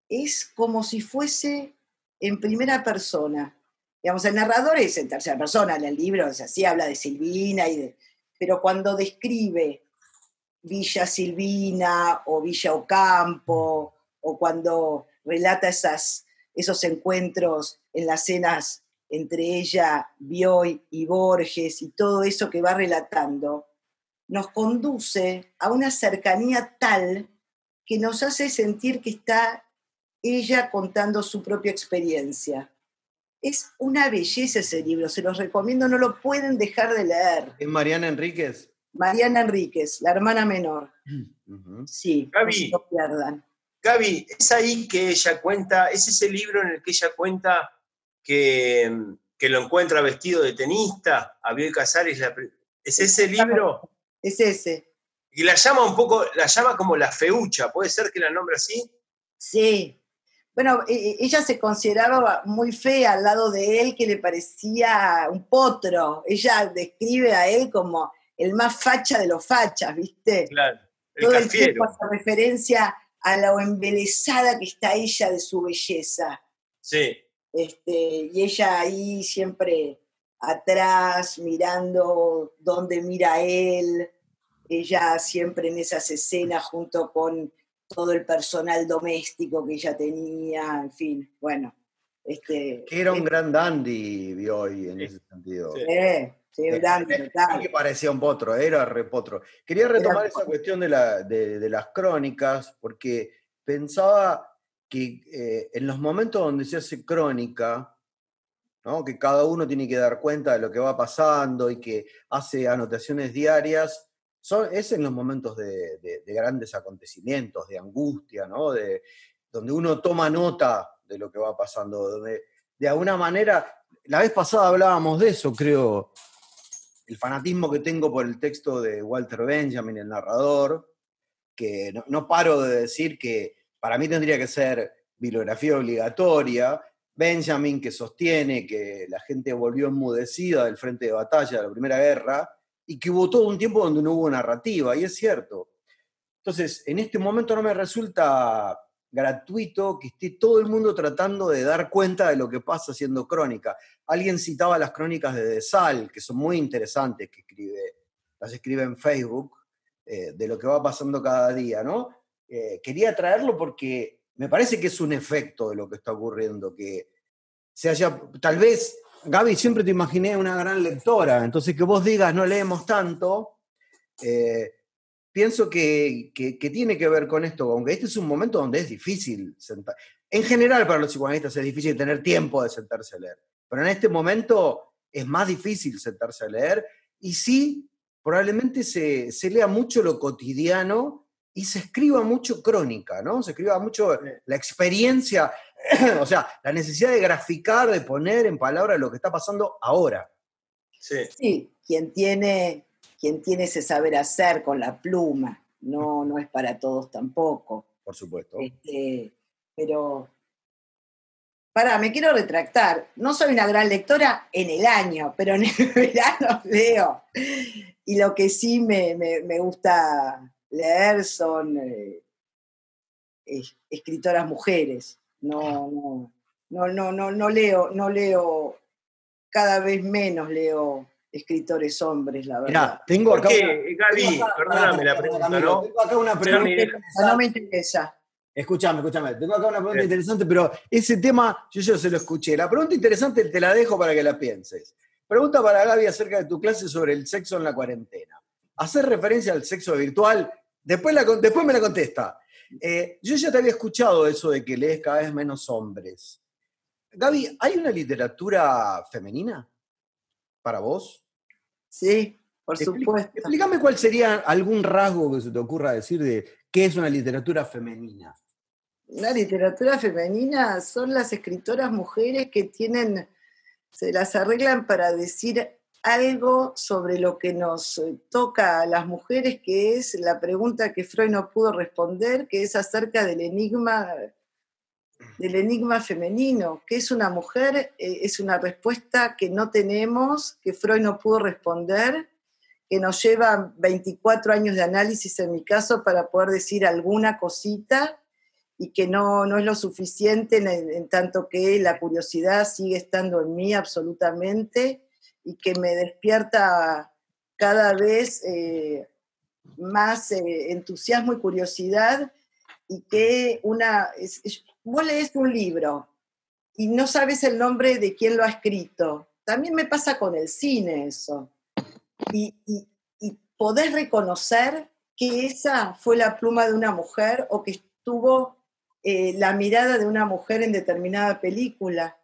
S3: es como si fuese en primera persona. Digamos, el narrador es en tercera persona en el libro, o sea, habla de Silvina, y pero cuando describe Villa Silvina o Villa Ocampo, o cuando relata esas, esos encuentros en las cenas entre ella, Bioy y Borges, y todo eso que va relatando, nos conduce a una cercanía tal que nos hace sentir que está ella contando su propia experiencia. Es una belleza ese libro, se los recomiendo, no lo pueden dejar de leer.
S2: ¿Es Mariana Enríquez?
S3: Mariana Enríquez, la hermana menor. Sí,
S4: Gaby,
S3: no pierdan.
S4: Gaby, es ahí que ella cuenta, es ese libro en el que ella cuenta que, que lo encuentra vestido de tenista, Abel Casares, ¿es ese libro?
S3: Es ese.
S4: Y la llama un poco, la llama como la feucha, ¿puede ser que la nombre así?
S3: Sí, bueno, e, e, ella se consideraba muy fea al lado de él, que le parecía un potro. Ella describe a él como el más facha de los fachas, ¿viste?
S4: Claro.
S3: El Todo el tiempo hace referencia a lo embelesada que está ella de su belleza.
S4: Sí.
S3: Este, y ella ahí siempre atrás, mirando dónde mira él. ella siempre en esas escenas junto con todo el personal doméstico que ella tenía, en fin, bueno. Este,
S2: que era un gran dandy, vi hoy en ese sentido. Sí,
S3: sí un dandy,
S2: Que parecía un potro, era repotro. Quería retomar esa cuestión de, la, de, las crónicas, porque pensaba que eh, en los momentos donde se hace crónica, ¿no? que cada uno tiene que dar cuenta de lo que va pasando y que hace anotaciones diarias, son, es en los momentos de, grandes acontecimientos, de angustia, ¿no? de, donde uno toma nota de lo que va pasando, donde de alguna manera, la vez pasada hablábamos de eso, creo, el fanatismo que tengo por el texto de Walter Benjamin, el narrador, que no, paro de decir que para mí tendría que ser bibliografía obligatoria, Benjamin que sostiene que la gente volvió enmudecida del frente de batalla de la Primera Guerra, y que hubo todo un tiempo donde no hubo narrativa, y es cierto. Entonces, en este momento no me resulta gratuito que esté todo el mundo tratando de dar cuenta de lo que pasa haciendo crónica. Alguien citaba las crónicas de De Sal, que son muy interesantes, que escribe, las escribe en Facebook, eh, de lo que va pasando cada día, ¿no? Eh, quería traerlo porque me parece que es un efecto de lo que está ocurriendo, que se haya, tal vez Gaby, siempre te imaginé una gran lectora, entonces que vos digas no leemos tanto, eh, pienso que, tiene que ver con esto, aunque este es un momento donde es difícil sentar. En general para los psicoanalistas es difícil tener tiempo de sentarse a leer, pero en este momento es más difícil sentarse a leer y sí, probablemente se, se lea mucho lo cotidiano y se escriba mucho crónica, ¿no? Se escriba mucho la experiencia. <clears throat> o sea, la necesidad de graficar, de poner en palabras lo que está pasando ahora.
S3: Sí. quien tiene, quien tiene ese saber hacer con la pluma, no, <laughs> no es para todos tampoco.
S2: Por supuesto.
S3: Este, pero, para, me quiero retractar. No soy una gran lectora en el año, pero en el <laughs> verano leo. Y lo que sí me, gusta leer son eh, escritoras mujeres no, no, no, no, no, leo, no leo, cada vez menos leo escritores hombres, la verdad.
S2: tengo acá.
S4: Gaby, perdóname la pregunta, ¿no?
S2: Tengo acá una pregunta.
S3: No me interesa.
S2: Escúchame, escúchame. Tengo acá una pregunta interesante, pero ese tema yo ya se lo escuché. La pregunta interesante te la dejo para que la pienses. Pregunta para Gaby acerca de tu clase sobre el sexo en la cuarentena. Hacer referencia al sexo virtual, después, la, después me la contesta. Eh, yo ya te había escuchado eso de que lees cada vez menos hombres. Gaby, ¿hay una literatura femenina para vos?
S3: Sí, por supuesto.
S2: Explícame cuál sería algún rasgo que se te ocurra decir de qué es una literatura femenina.
S3: Una literatura femenina son las escritoras mujeres que tienen, se las arreglan para decir algo sobre lo que nos eh, toca a las mujeres, que es la pregunta que Freud no pudo responder, que es acerca del enigma, del enigma femenino. ¿Qué es una mujer? Eh, es una respuesta que no tenemos, que Freud no pudo responder, que nos lleva 24 años de análisis en mi caso para poder decir alguna cosita y que no, no es lo suficiente en tanto que la curiosidad sigue estando en mí absolutamente y que me despierta cada vez eh, más eh, entusiasmo y curiosidad y que una, vos lees un libro y no sabes el nombre de quién lo ha escrito. También me pasa con el cine eso. Y, y, podés reconocer que esa fue la pluma de una mujer o que estuvo eh, la mirada de una mujer en determinada película.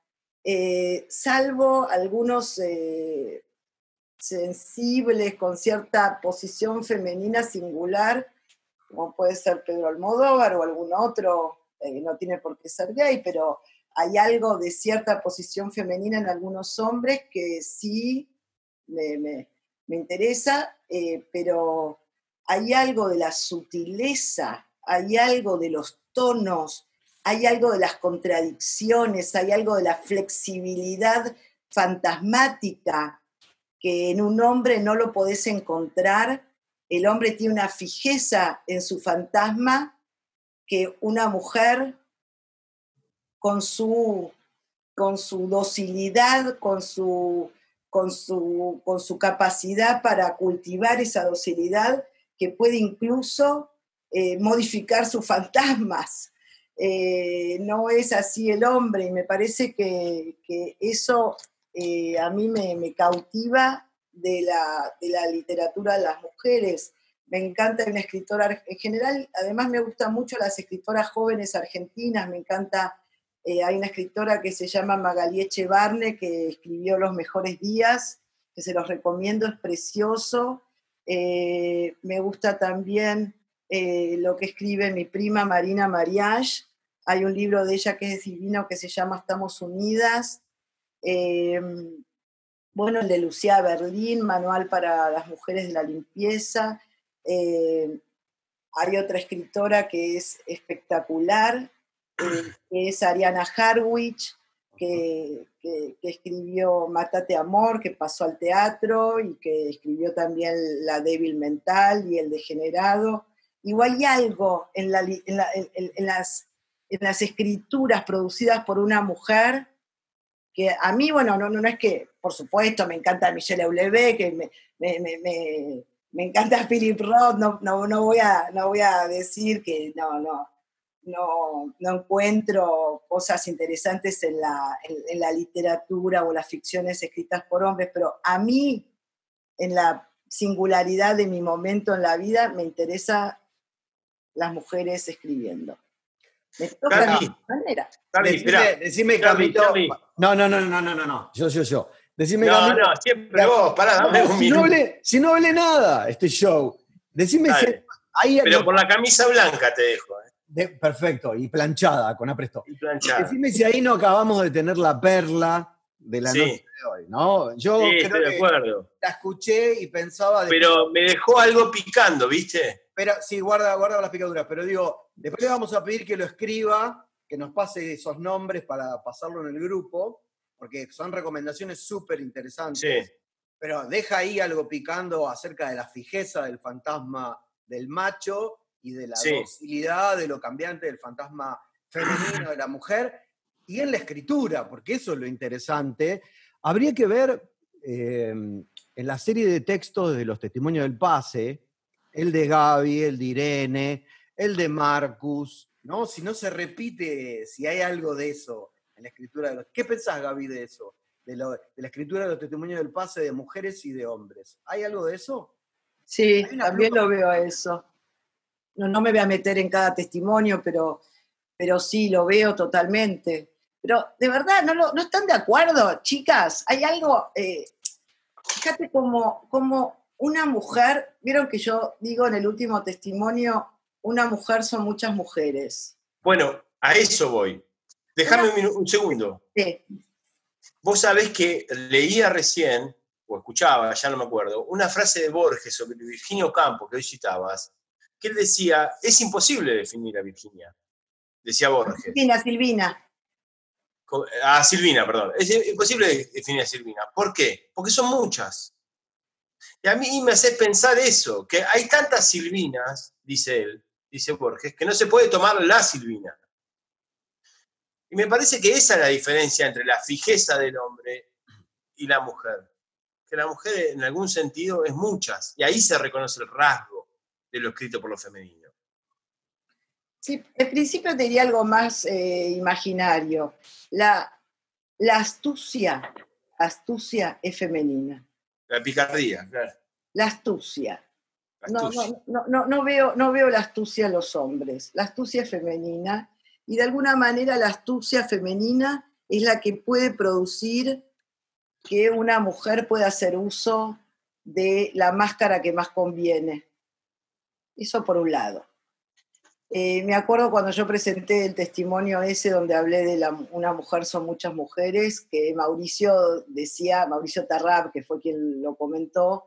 S3: Eh, salvo algunos eh, sensibles con cierta posición femenina singular, como puede ser Pedro Almodóvar o algún otro, eh, no tiene por qué ser gay, pero hay algo de cierta posición femenina en algunos hombres que sí me, interesa, pero hay algo de la sutileza, hay algo de los tonos, hay algo de las contradicciones, hay algo de la flexibilidad fantasmática que en un hombre no lo podés encontrar. El hombre tiene una fijeza en su fantasma que una mujer con su, con su docilidad, con su, con, su, con su capacidad para cultivar esa docilidad, que puede incluso eh, modificar sus fantasmas. Eh, no es así el hombre y me parece que, eso eh, a mí me, cautiva de la, de la, literatura de las mujeres. Me encanta una escritora, en general, además me gustan mucho las escritoras jóvenes argentinas, me encanta, hay una escritora que se llama Magalí Echevarne, que escribió Los Mejores Días, que se los recomiendo, es precioso. me gusta también eh, lo que escribe mi prima Marina Mariage. Hay un libro de ella que es divino que se llama Estamos Unidas. Eh, bueno, el de Lucía Berlín, Manual para las Mujeres de la Limpieza. Eh, hay otra escritora que es espectacular, que es Ariana Harwich, que, que, escribió Mátate Amor, que pasó al teatro y que escribió también La débil mental y El degenerado o hay algo en, las, escrituras producidas por una mujer que a mí, bueno, no, no, es que, por supuesto, me encanta Michelle Eulebe, que me, encanta Philip Roth, no, no, voy a, no voy a decir que no, no, no, no encuentro cosas interesantes en la, en la literatura o las ficciones escritas por hombres, pero a mí, en la singularidad de mi momento en la vida, me interesa las mujeres escribiendo. Me toca de manera.
S2: decime, decime Camito. No, no, no, no, no, no, no. Yo, yo, yo. Decime,
S4: no, no, siempre vos, pará, dame un
S2: si minuto. No si no hablé nada este show. Decime si.
S4: Ahí, Pero con la camisa blanca te dejo.
S2: Eh. perfecto, y planchada, con apresto. Y planchada. Decime si ahí no acabamos de tener la perla de la noche de hoy, ¿no?
S4: Yo sí, creo de acuerdo.
S2: la escuché y pensaba...
S4: Pero me dejó algo picando, ¿viste?
S2: Pero sí, guarda, guarda las picaduras, pero digo, después le vamos a pedir que lo escriba, que nos pase esos nombres para pasarlo en el grupo, porque son recomendaciones súper interesantes. Sí. Pero deja ahí algo picando acerca de la fijeza del fantasma del macho y de la docilidad de lo cambiante del fantasma femenino de la mujer y en la escritura, porque eso es lo interesante. Habría que ver em, en la serie de textos de los testimonios del pase, el de Gaby, el de Irene, el de Marcus, ¿no? Si no se repite, si hay algo de eso en la escritura de los... ¿Qué pensás, Gaby, de eso? De, la escritura de los testimonios del pase de mujeres y de hombres. ¿Hay algo de eso?
S3: Sí, también lo veo a eso. No, no me voy a meter en cada testimonio, pero, pero sí, lo veo totalmente. Pero de verdad, no, no están de acuerdo, chicas. Hay algo, eh, fíjate como, como una mujer, vieron que yo digo en el último testimonio, una mujer son muchas mujeres.
S4: Bueno, a eso voy. Déjame un, segundo. Sí. Vos sabés que leía recién, o escuchaba, ya no me acuerdo, una frase de Borges sobre Virginio Campo, que hoy citabas, que él decía, es imposible definir a Virginia, decía Borges.
S3: Silvina, Silvina.
S4: A Silvina, perdón. Es imposible definir a Silvina. ¿Por qué? Porque son muchas. Y a mí me hace pensar eso, que hay tantas Silvinas, dice él, dice Borges, que no se puede tomar la Silvina. Y me parece que esa es la diferencia entre la fijeza del hombre y la mujer. Que la mujer en algún sentido es muchas, y ahí se reconoce el rasgo de lo escrito por lo femenino.
S3: Sí, al principio te diría algo más eh, imaginario. La, la astucia, astucia es femenina.
S4: La picardía, claro.
S3: La astucia. No, no, no, no, veo, no veo la astucia en los hombres. La astucia es femenina y de alguna manera la astucia femenina es la que puede producir que una mujer pueda hacer uso de la máscara que más conviene. Eso por un lado. Eh, me acuerdo cuando yo presenté el testimonio ese donde hablé de la, una mujer son muchas mujeres, que Mauricio decía, Mauricio Tarrab, que fue quien lo comentó,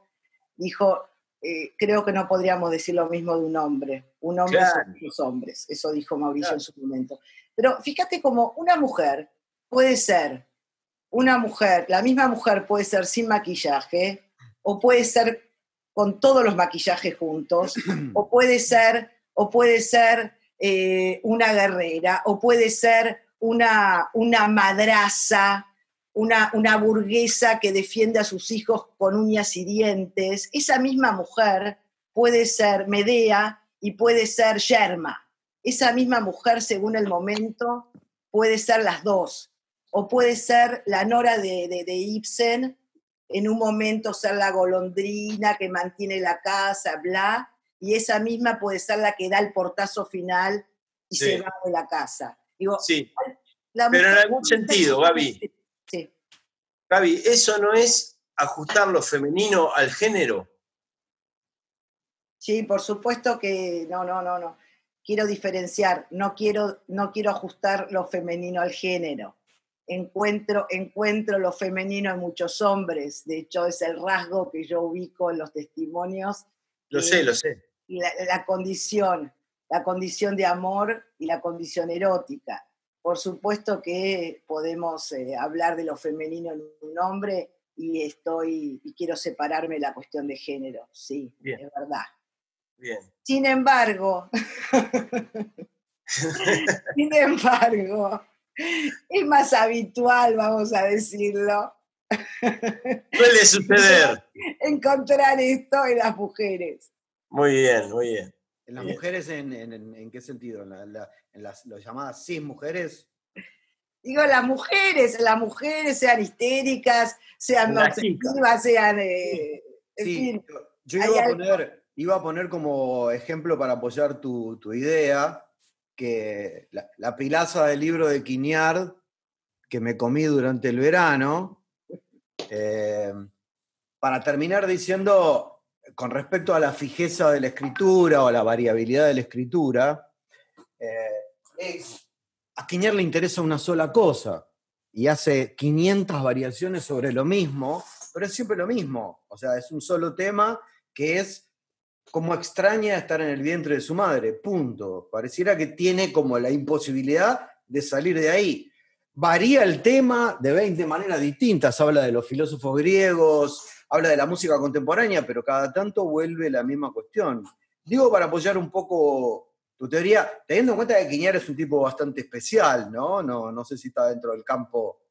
S3: dijo, eh, creo que no podríamos decir lo mismo de un hombre. Un hombre son muchos hombres, eso dijo Mauricio en su momento. Pero fíjate como una mujer puede ser, una mujer, la misma mujer puede ser sin maquillaje, o puede ser con todos los maquillajes juntos, o puede ser o puede ser eh, una guerrera, o puede ser una, una madraza, una, una burguesa que defiende a sus hijos con uñas y dientes. Esa misma mujer puede ser Medea y puede ser Yerma. Esa misma mujer, según el momento, puede ser las dos. O puede ser la Nora de, de, Ibsen, en un momento ser la golondrina que mantiene la casa, bla, y esa misma puede ser la que da el portazo final y se va de la casa.
S4: Digo, sí, pero en algún sentido, Gaby. Sí. Gaby, ¿eso no es ajustar lo femenino al género?
S3: Sí, por supuesto que no, no, no, no. Quiero diferenciar, no quiero, no quiero ajustar lo femenino al género. Encuentro, encuentro lo femenino en muchos hombres, de hecho es el rasgo que yo ubico en los testimonios.
S4: Lo sé, lo sé.
S3: La, la condición, la condición de amor y la condición erótica. Por supuesto que podemos eh, hablar de lo femenino en un hombre y estoy y quiero separarme la cuestión de género, sí, es verdad. Sin embargo, <laughs> sin embargo, es más habitual, vamos a decirlo.
S4: Suele suceder. <laughs>
S3: Encontrar esto en las mujeres.
S4: Muy bien, muy bien.
S2: ¿En las mujeres en, qué sentido? ¿En, las llamadas cis mujeres?
S3: Digo, las mujeres, las mujeres sean histéricas, sean obsesivas, sean... Eh,
S2: sí, yo iba a poner iba a poner como ejemplo para apoyar tu, idea que la, pilaza del libro de Quiñard que me comí durante el verano, eh, para terminar diciendo, con respecto a la fijeza de la escritura o a la variabilidad de la escritura, eh, a Quiñard le interesa una sola cosa y hace 500 variaciones sobre lo mismo, pero es siempre lo mismo. O sea, es un solo tema que es como extraña estar en el vientre de su madre, punto. Pareciera que tiene como la imposibilidad de salir de ahí. Varía el tema de 20 maneras distintas, habla de los filósofos griegos, habla de la música contemporánea, pero cada tanto vuelve la misma cuestión. Digo para apoyar un poco tu teoría, teniendo en cuenta que Quiñar es un tipo bastante especial, ¿no? No, no sé si está dentro del campo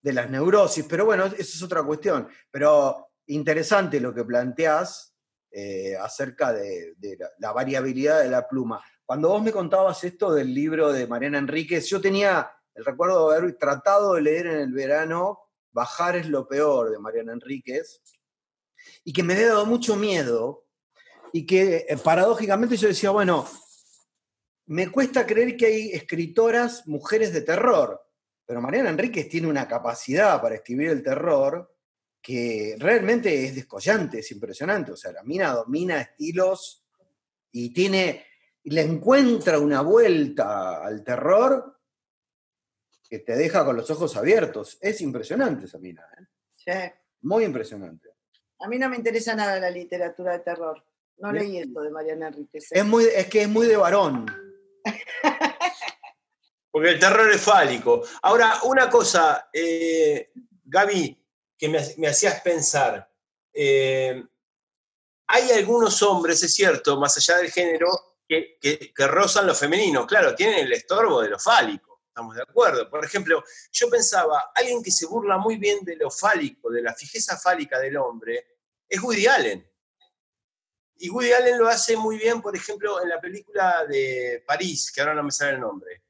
S2: de las neurosis, pero bueno, esa es otra cuestión. Pero interesante lo que planteás eh, acerca de, la, variabilidad de la pluma. Cuando vos me contabas esto del libro de Mariana Enríquez, yo tenía el recuerdo de haber tratado de leer en el verano Bajar es lo peor de Mariana Enríquez, y que me había dado mucho miedo, y que eh, paradójicamente yo decía, bueno, me cuesta creer que hay escritoras mujeres de terror, pero Mariana Enríquez tiene una capacidad para escribir el terror que realmente es descollante, es impresionante. O sea, la mina domina estilos y tiene, le encuentra una vuelta al terror que te deja con los ojos abiertos. Es impresionante esa mina. ¿eh? Sí. Muy impresionante.
S3: A mí no me interesa nada la literatura de terror. No leí esto de Mariana Enríquez.
S2: ¿eh? Es, muy, es que es muy de varón. <laughs>
S4: Porque el terror es fálico. Ahora, una cosa, eh, Gaby, que me, hacías pensar. Eh, hay algunos hombres, es cierto, más allá del género, que, rozan lo femenino. Claro, tienen el estorbo de lo fálico, estamos de acuerdo. Por ejemplo, yo pensaba, alguien que se burla muy bien de lo fálico, de la fijeza fálica del hombre, es Woody Allen. Y Woody Allen lo hace muy bien, por ejemplo, en la película de París, que ahora no me sale el nombre.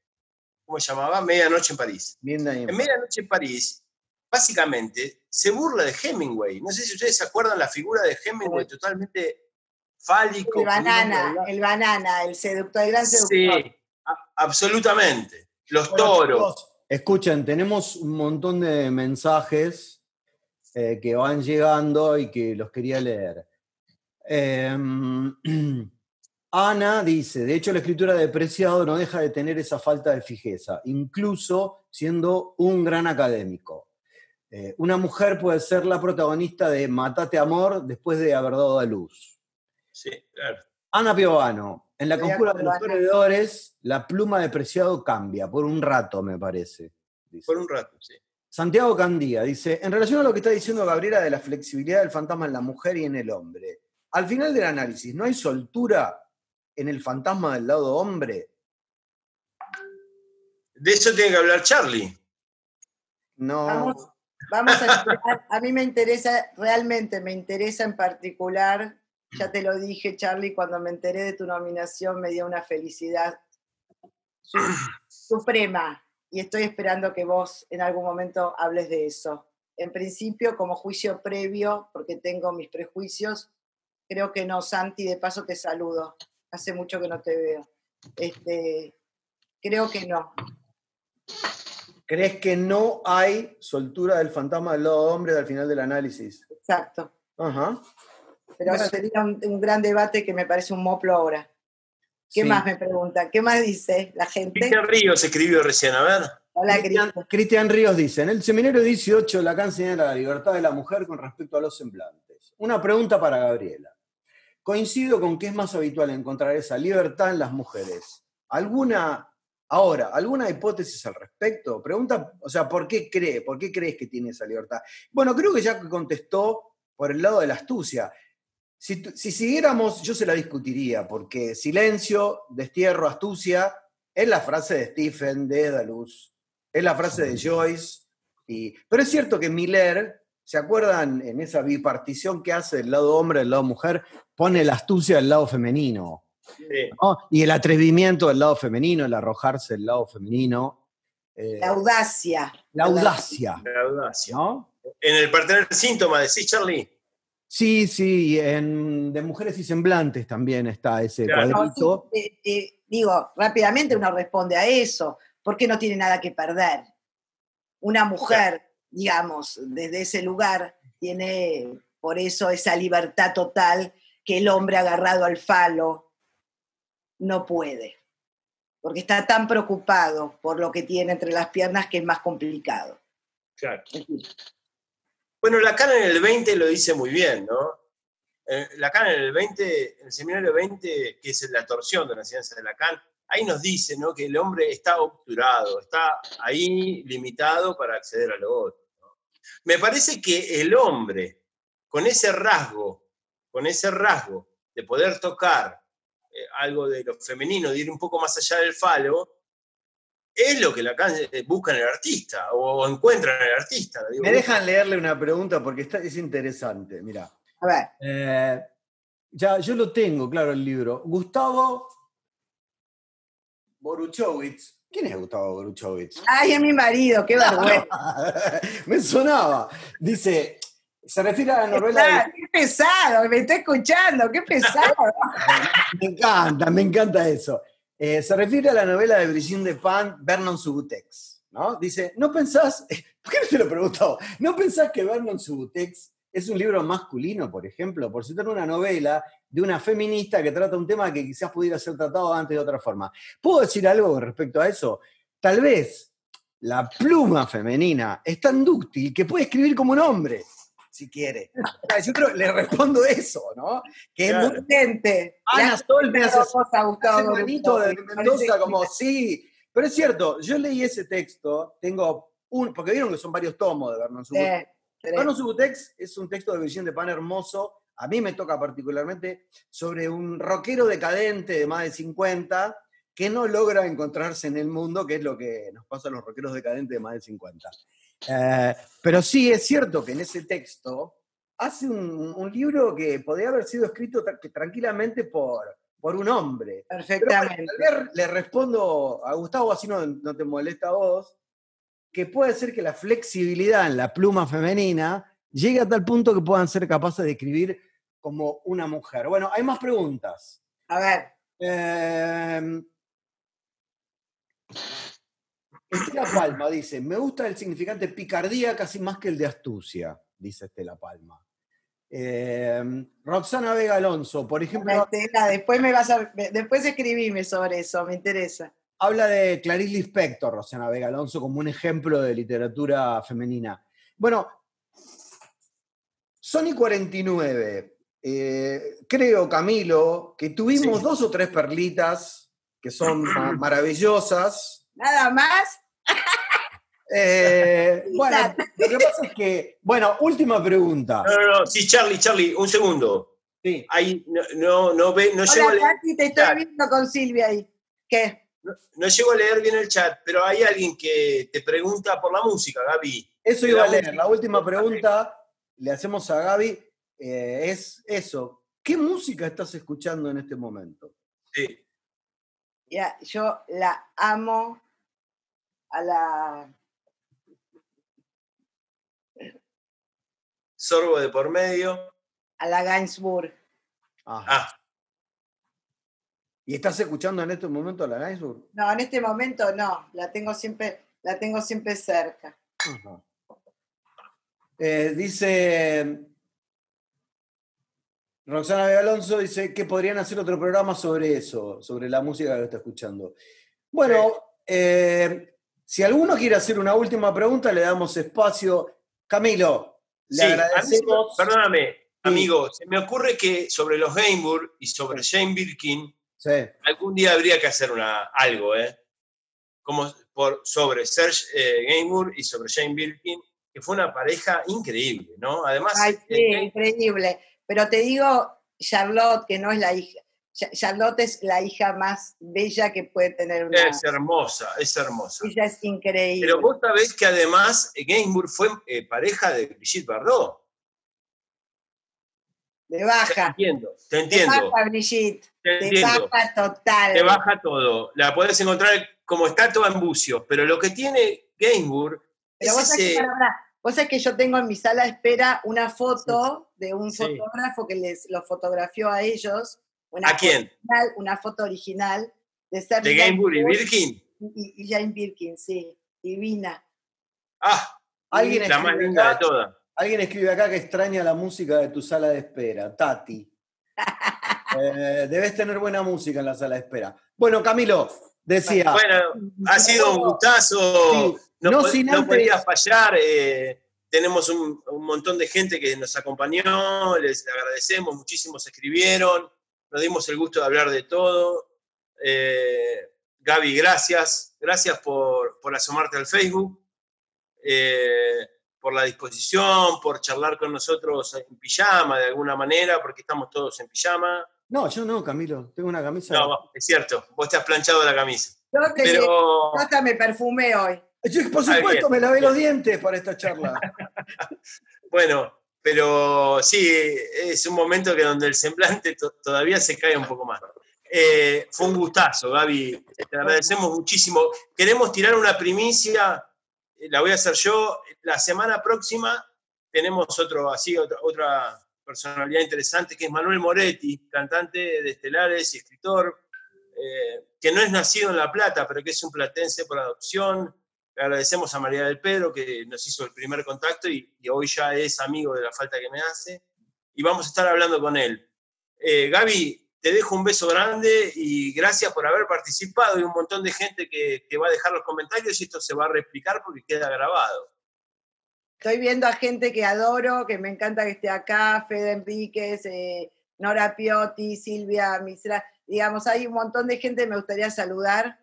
S4: ¿Cómo se llamaba? Medianoche en París. en Medianoche en París, básicamente se burla de Hemingway. No sé si ustedes se acuerdan la figura de Hemingway totalmente fálico.
S3: El banana, el banana, el seductor, el gran seductor. Sí,
S4: absolutamente. Los toros.
S2: Escuchen, tenemos un montón de mensajes eh, que van llegando y que los quería leer. Em, <clears throat> Ana dice, de hecho la escritura de Preciado no deja de tener esa falta de fijeza, incluso siendo un gran académico. Eh, una mujer puede ser la protagonista de Matate Amor después de haber dado a luz.
S4: Sí, claro.
S2: Ana Piovano, en la conjura de los perdedores, la pluma de Preciado cambia, por un rato, me parece.
S4: Por un rato, sí.
S2: Santiago Candía dice, en relación a lo que está diciendo Gabriela de la flexibilidad del fantasma en la mujer y en el hombre, al final del análisis, ¿no hay soltura en el fantasma del lado hombre?
S4: De eso tiene que hablar Charlie.
S3: No. Vamos a a mí me interesa, realmente me interesa en particular Ya te lo dije, Charlie, cuando me enteré de tu nominación me dio una felicidad suprema y estoy esperando que vos en algún momento hables de eso. En principio, como juicio previo, porque tengo mis prejuicios, creo que no, Santi, de paso te saludo. Hace mucho que no te veo. Este, creo que no.
S2: ¿Crees que no hay soltura del fantasma del lado hombre al final del análisis?
S3: Exacto. Ajá. Pero sería un, gran debate que me parece un moplo ahora. ¿Qué más me pregunta? ¿Qué más dice la gente?
S4: Cristian Ríos escribió recién, a ver.
S2: Hola, Cristian. Cristian Ríos dice, en el seminario 18 Lacan señala la libertad de la mujer con respecto a los semblantes. Una pregunta para Gabriela. Coincido con que es más habitual encontrar esa libertad en las mujeres. ¿Alguna, ahora, alguna hipótesis al respecto? Pregunta, o sea, ¿por qué cree? ¿Por qué crees que tiene esa libertad? Bueno, creo que ya contestó por el lado de la astucia. Si, siguiéramos, yo se la discutiría, porque silencio, destierro, astucia, es la frase de Stephen, de Edalus, es la frase de Joyce. Y, pero es cierto que Miller, ¿se acuerdan en esa bipartición que hace del lado hombre, del lado mujer? Pone la astucia del lado femenino. Y el atrevimiento del lado femenino, el arrojarse del lado femenino.
S3: Eh, la audacia.
S2: La audacia.
S4: La audacia. En el partener síntoma, decís, Charlie.
S2: Sí, sí, en De Mujeres y Semblantes también está ese cuadrito.
S3: Eh, eh, digo, rápidamente uno responde a eso, porque no tiene nada que perder. Una mujer, digamos, desde ese lugar, tiene por eso esa libertad total que el hombre agarrado al falo no puede, porque está tan preocupado por lo que tiene entre las piernas que es más complicado.
S4: Claro. Bueno, Lacan en el 20 lo dice muy bien, ¿no? Eh, Lacan en el 20, en el seminario 20, que es la torsión de la ciencia de Lacan, ahí nos dice ¿no? que el hombre está obturado, está ahí limitado para acceder a lo otro. Me parece que el hombre, con ese rasgo, con ese rasgo de poder tocar eh, algo de lo femenino, de ir un poco más allá del falo, es lo que eh, busca en el artista o encuentra en el artista.
S2: Me dejan leerle una pregunta porque está, es interesante. Mira.
S3: A ver.
S2: Eh, ya, yo lo tengo, claro, el libro. Gustavo Boruchowicz. ¿Quién es Gustavo Boruchowicz?
S3: Ay, es mi marido, qué vergüenza. <laughs>
S2: me sonaba. Dice, se refiere a la novela.
S3: Qué pesado, me está escuchando, qué pesado. <laughs>
S2: me encanta, me encanta eso. Eh, se refiere a la novela de Brigitte de Pan, Vernon Subutex. ¿no? Dice, ¿no pensás, <laughs> ¿por qué no te lo preguntado? ¿No pensás que Vernon Subutex es un libro masculino, por ejemplo? Por citar una novela de una feminista que trata un tema que quizás pudiera ser tratado antes de otra forma. ¿Puedo decir algo con respecto a eso? Tal vez la pluma femenina es tan dúctil que puede escribir como un hombre si quiere. Yo creo, le respondo eso, ¿no?
S3: Que es muy urgente.
S2: Ana Sol me hace, de Mendoza como, sí. Pero es cierto, yo leí ese texto, tengo un, porque vieron que son varios tomos de Vernon Subutex. Vernon Subutex es un texto de visión de Pan hermoso, a mí me toca particularmente, sobre un rockero decadente de más de 50 que no logra encontrarse en el mundo, que es lo que nos pasa a los rockeros decadentes de más de 50. Eh, pero sí es cierto que en ese texto hace un, libro que podría haber sido escrito tranquilamente por, por un hombre.
S3: Perfectamente.
S2: le respondo a Gustavo, así no, no te molesta a vos, que puede ser que la flexibilidad en la pluma femenina llegue a tal punto que puedan ser capaces de escribir como una mujer. Bueno, hay más preguntas.
S3: A ver.
S2: Eh, Estela Palma dice, me gusta el significante picardía casi más que el de astucia, dice Estela Palma. Em, Roxana Vega Alonso, por ejemplo.
S3: después me vas a, después escribime sobre eso, me interesa.
S2: Habla de Clarice Lispector, Roxana Vega Alonso, como un ejemplo de literatura femenina. Bueno, Sony 49, eh, creo, Camilo, que tuvimos dos o tres perlitas que son maravillosas
S3: nada más.
S2: Eh, <laughs> bueno, lo que pasa es que, bueno, última pregunta.
S4: No, no, no, sí, Charlie, Charlie, un segundo. Sí. Ahí no, no, no, ve, no llego a leer.
S3: te estoy viendo con Silvia ahí. ¿Qué?
S4: No, llego a leer bien el chat, pero hay alguien que te pregunta por la música, Gaby.
S2: Eso iba a leer. La última pregunta le hacemos a Gaby eh, es eso. ¿qué música estás escuchando en este momento?
S4: Sí.
S3: Ya, yo la amo a la...
S4: Sorbo de por medio.
S3: A la Gainsbourg.
S4: Ah.
S2: ¿Y estás escuchando en este momento a la Gainsbourg?
S3: No, en este momento no, la tengo siempre, la tengo siempre cerca.
S2: Eh, dice Roxana de Alonso, dice que podrían hacer otro programa sobre eso, sobre la música que está escuchando. Bueno, eh, si alguno quiere hacer una última pregunta, le damos espacio. Camilo, le agradecemos.
S4: perdóname, amigo, se me ocurre que sobre los Gainburg y sobre Jane Birkin, algún día habría que hacer una, algo, ¿eh? Como por, sobre Serge eh, y sobre Jane Birkin, que fue una pareja increíble, ¿no? Además.
S3: Ay, sí, increíble. Pero te digo, Charlotte, que no es la hija. Charlotte es la hija más bella que puede tener una.
S4: Es hermosa, es hermosa.
S3: Ella es increíble.
S4: Pero vos sabés que además Gainsbourg fue eh, pareja de Brigitte Bardot.
S3: De baja. Te
S4: entiendo, te entiendo.
S3: De baja, Brigitte. Te baja total.
S4: Te baja todo. La podés encontrar como estatua en bucio. Pero lo que tiene Gainsbourg
S3: pero vos, sabés que yo tengo en mi sala de espera una foto de un fotógrafo que les lo fotografió a ellos.
S4: ¿A quién?
S3: una foto original de ser
S4: ¿De Gainsbourg y Birkin?
S3: Y, y, Jane Birkin, sí. Divina.
S4: Ah, ¿Alguien la más linda de todas.
S2: Alguien escribe acá que extraña la música de tu sala de espera, Tati. <laughs> Eh, debes tener buena música en la sala de espera. Bueno, Camilo, decía.
S4: Bueno, ha sido un gustazo. No, no, podía fallar. Eh, tenemos un, montón de gente que nos acompañó, les agradecemos, muchísimos escribieron, nos dimos el gusto de hablar de todo. Eh, Gaby, gracias. Gracias por, asomarte al Facebook, por la disposición, por charlar con nosotros en pijama de alguna manera, porque estamos todos en pijama.
S2: No, yo no, Camilo. Tengo una camisa.
S4: No, es cierto. Vos te has planchado la camisa.
S3: Yo, te pero... hasta me perfumé hoy.
S2: por supuesto, me lavé los dientes para esta charla. <laughs>
S4: bueno, pero sí, es un momento que donde el semblante todavía se cae un poco más. Eh, fue un gustazo, Gaby. Te agradecemos muchísimo. Queremos tirar una primicia, eh, la voy a hacer yo. La semana próxima tenemos otro, así, otra, otra personalidad interesante, que es Manuel Moretti, cantante de Estelares y escritor, eh, que no es nacido en La Plata, pero que es un platense por adopción. Agradecemos a María del Pedro, que nos hizo el primer contacto y, hoy ya es amigo de la falta que me hace. Y vamos a estar hablando con él. Eh, Gaby, te dejo un beso grande y gracias por haber participado. y un montón de gente que, que va a dejar los comentarios y esto se va a replicar porque queda grabado.
S3: Estoy viendo a gente que adoro, que me encanta que esté acá, Fede Enríquez, eh, Nora Piotti, Silvia Misra. Digamos, hay un montón de gente que me gustaría saludar,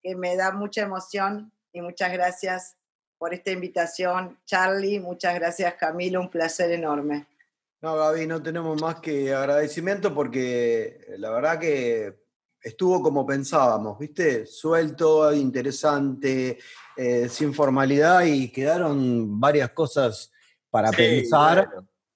S3: que me da mucha emoción y muchas gracias por esta invitación. Charlie, muchas gracias Camilo, un placer enorme.
S2: No, Gaby, no tenemos más que agradecimiento porque la verdad que estuvo como pensábamos, ¿viste? Suelto, interesante, eh, sin formalidad y quedaron varias cosas para pensar,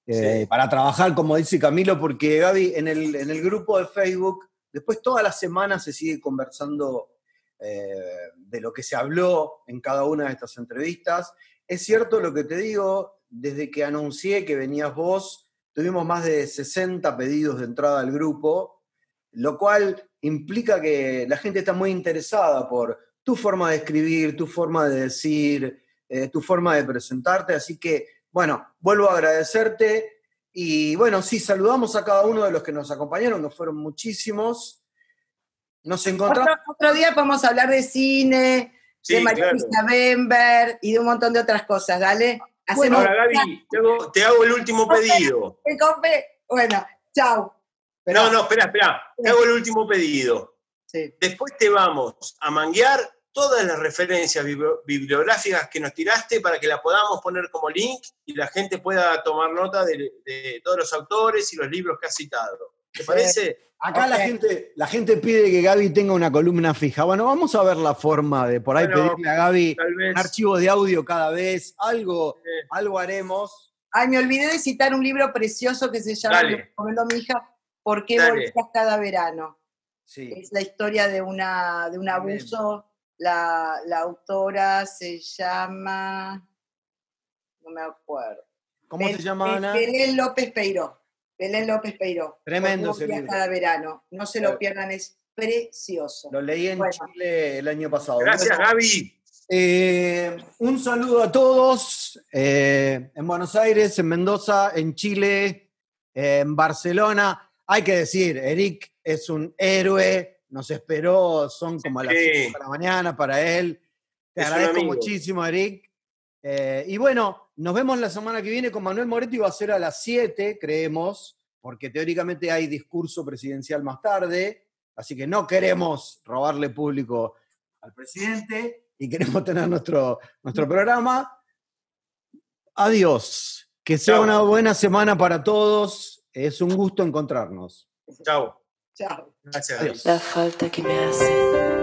S2: eh, para trabajar, como dice Camilo, porque Gaby, en el, en el grupo de Facebook, después todas las semanas se sigue conversando eh, de lo que se habló en cada una de estas entrevistas. Es cierto lo que te digo, desde que anuncié que venías vos, tuvimos más de 60 pedidos de entrada al grupo, lo cual implica que la gente está muy interesada por tu forma de escribir, tu forma de decir, eh, tu forma de presentarte. Así que, bueno, vuelvo a agradecerte. Y bueno, sí, saludamos a cada uno de los que nos acompañaron, que fueron muchísimos. Nos encontramos.
S3: Otro, día podemos hablar de cine, de María Bember y de un montón de otras cosas, ¿dale?
S4: Bueno, ahora, Gaby, te hago, el último pedido.
S3: Bueno, chao.
S4: No, no, espera, espera. Te hago el último pedido. Después te vamos a manguear todas las referencias bibliográficas que nos tiraste para que la podamos poner como link y la gente pueda tomar nota de, todos los autores y los libros que has citado. ¿Te parece?
S2: Acá la, gente, la gente pide que Gaby tenga una columna fija. Bueno, vamos a ver la forma de por ahí pedirle a Gaby un archivo de audio cada vez. Algo, algo haremos.
S3: Ay, me olvidé de citar un libro precioso que se llama, lo mi hija, ¿Por qué volvías cada verano? Es la historia de, una, de un abuso. La, autora se llama. No me acuerdo.
S2: ¿Cómo se llama Ana?
S3: Belén López Peiró. Belén López Peiró.
S2: Tremendo ese
S3: cada verano. No se lo pierdan, es precioso.
S2: Lo leí en Chile el año pasado.
S4: Gracias, Gaby.
S2: Eh, un saludo a todos eh, en Buenos Aires, en Mendoza, en Chile, en Barcelona hay que decir, Eric es un héroe, nos esperó, son como a las 5 de la mañana para él. Te agradezco muchísimo, Eric. Eh, y bueno, nos vemos la semana que viene con Manuel Moretti, va a ser a las 7, creemos, porque teóricamente hay discurso presidencial más tarde, así que no queremos robarle público al presidente y queremos tener nuestro, nuestro programa. Adiós. Que sea una buena semana para todos. Es un gusto encontrarnos.
S4: Chao.
S3: Chao.
S4: Gracias.
S1: La falta que me hace.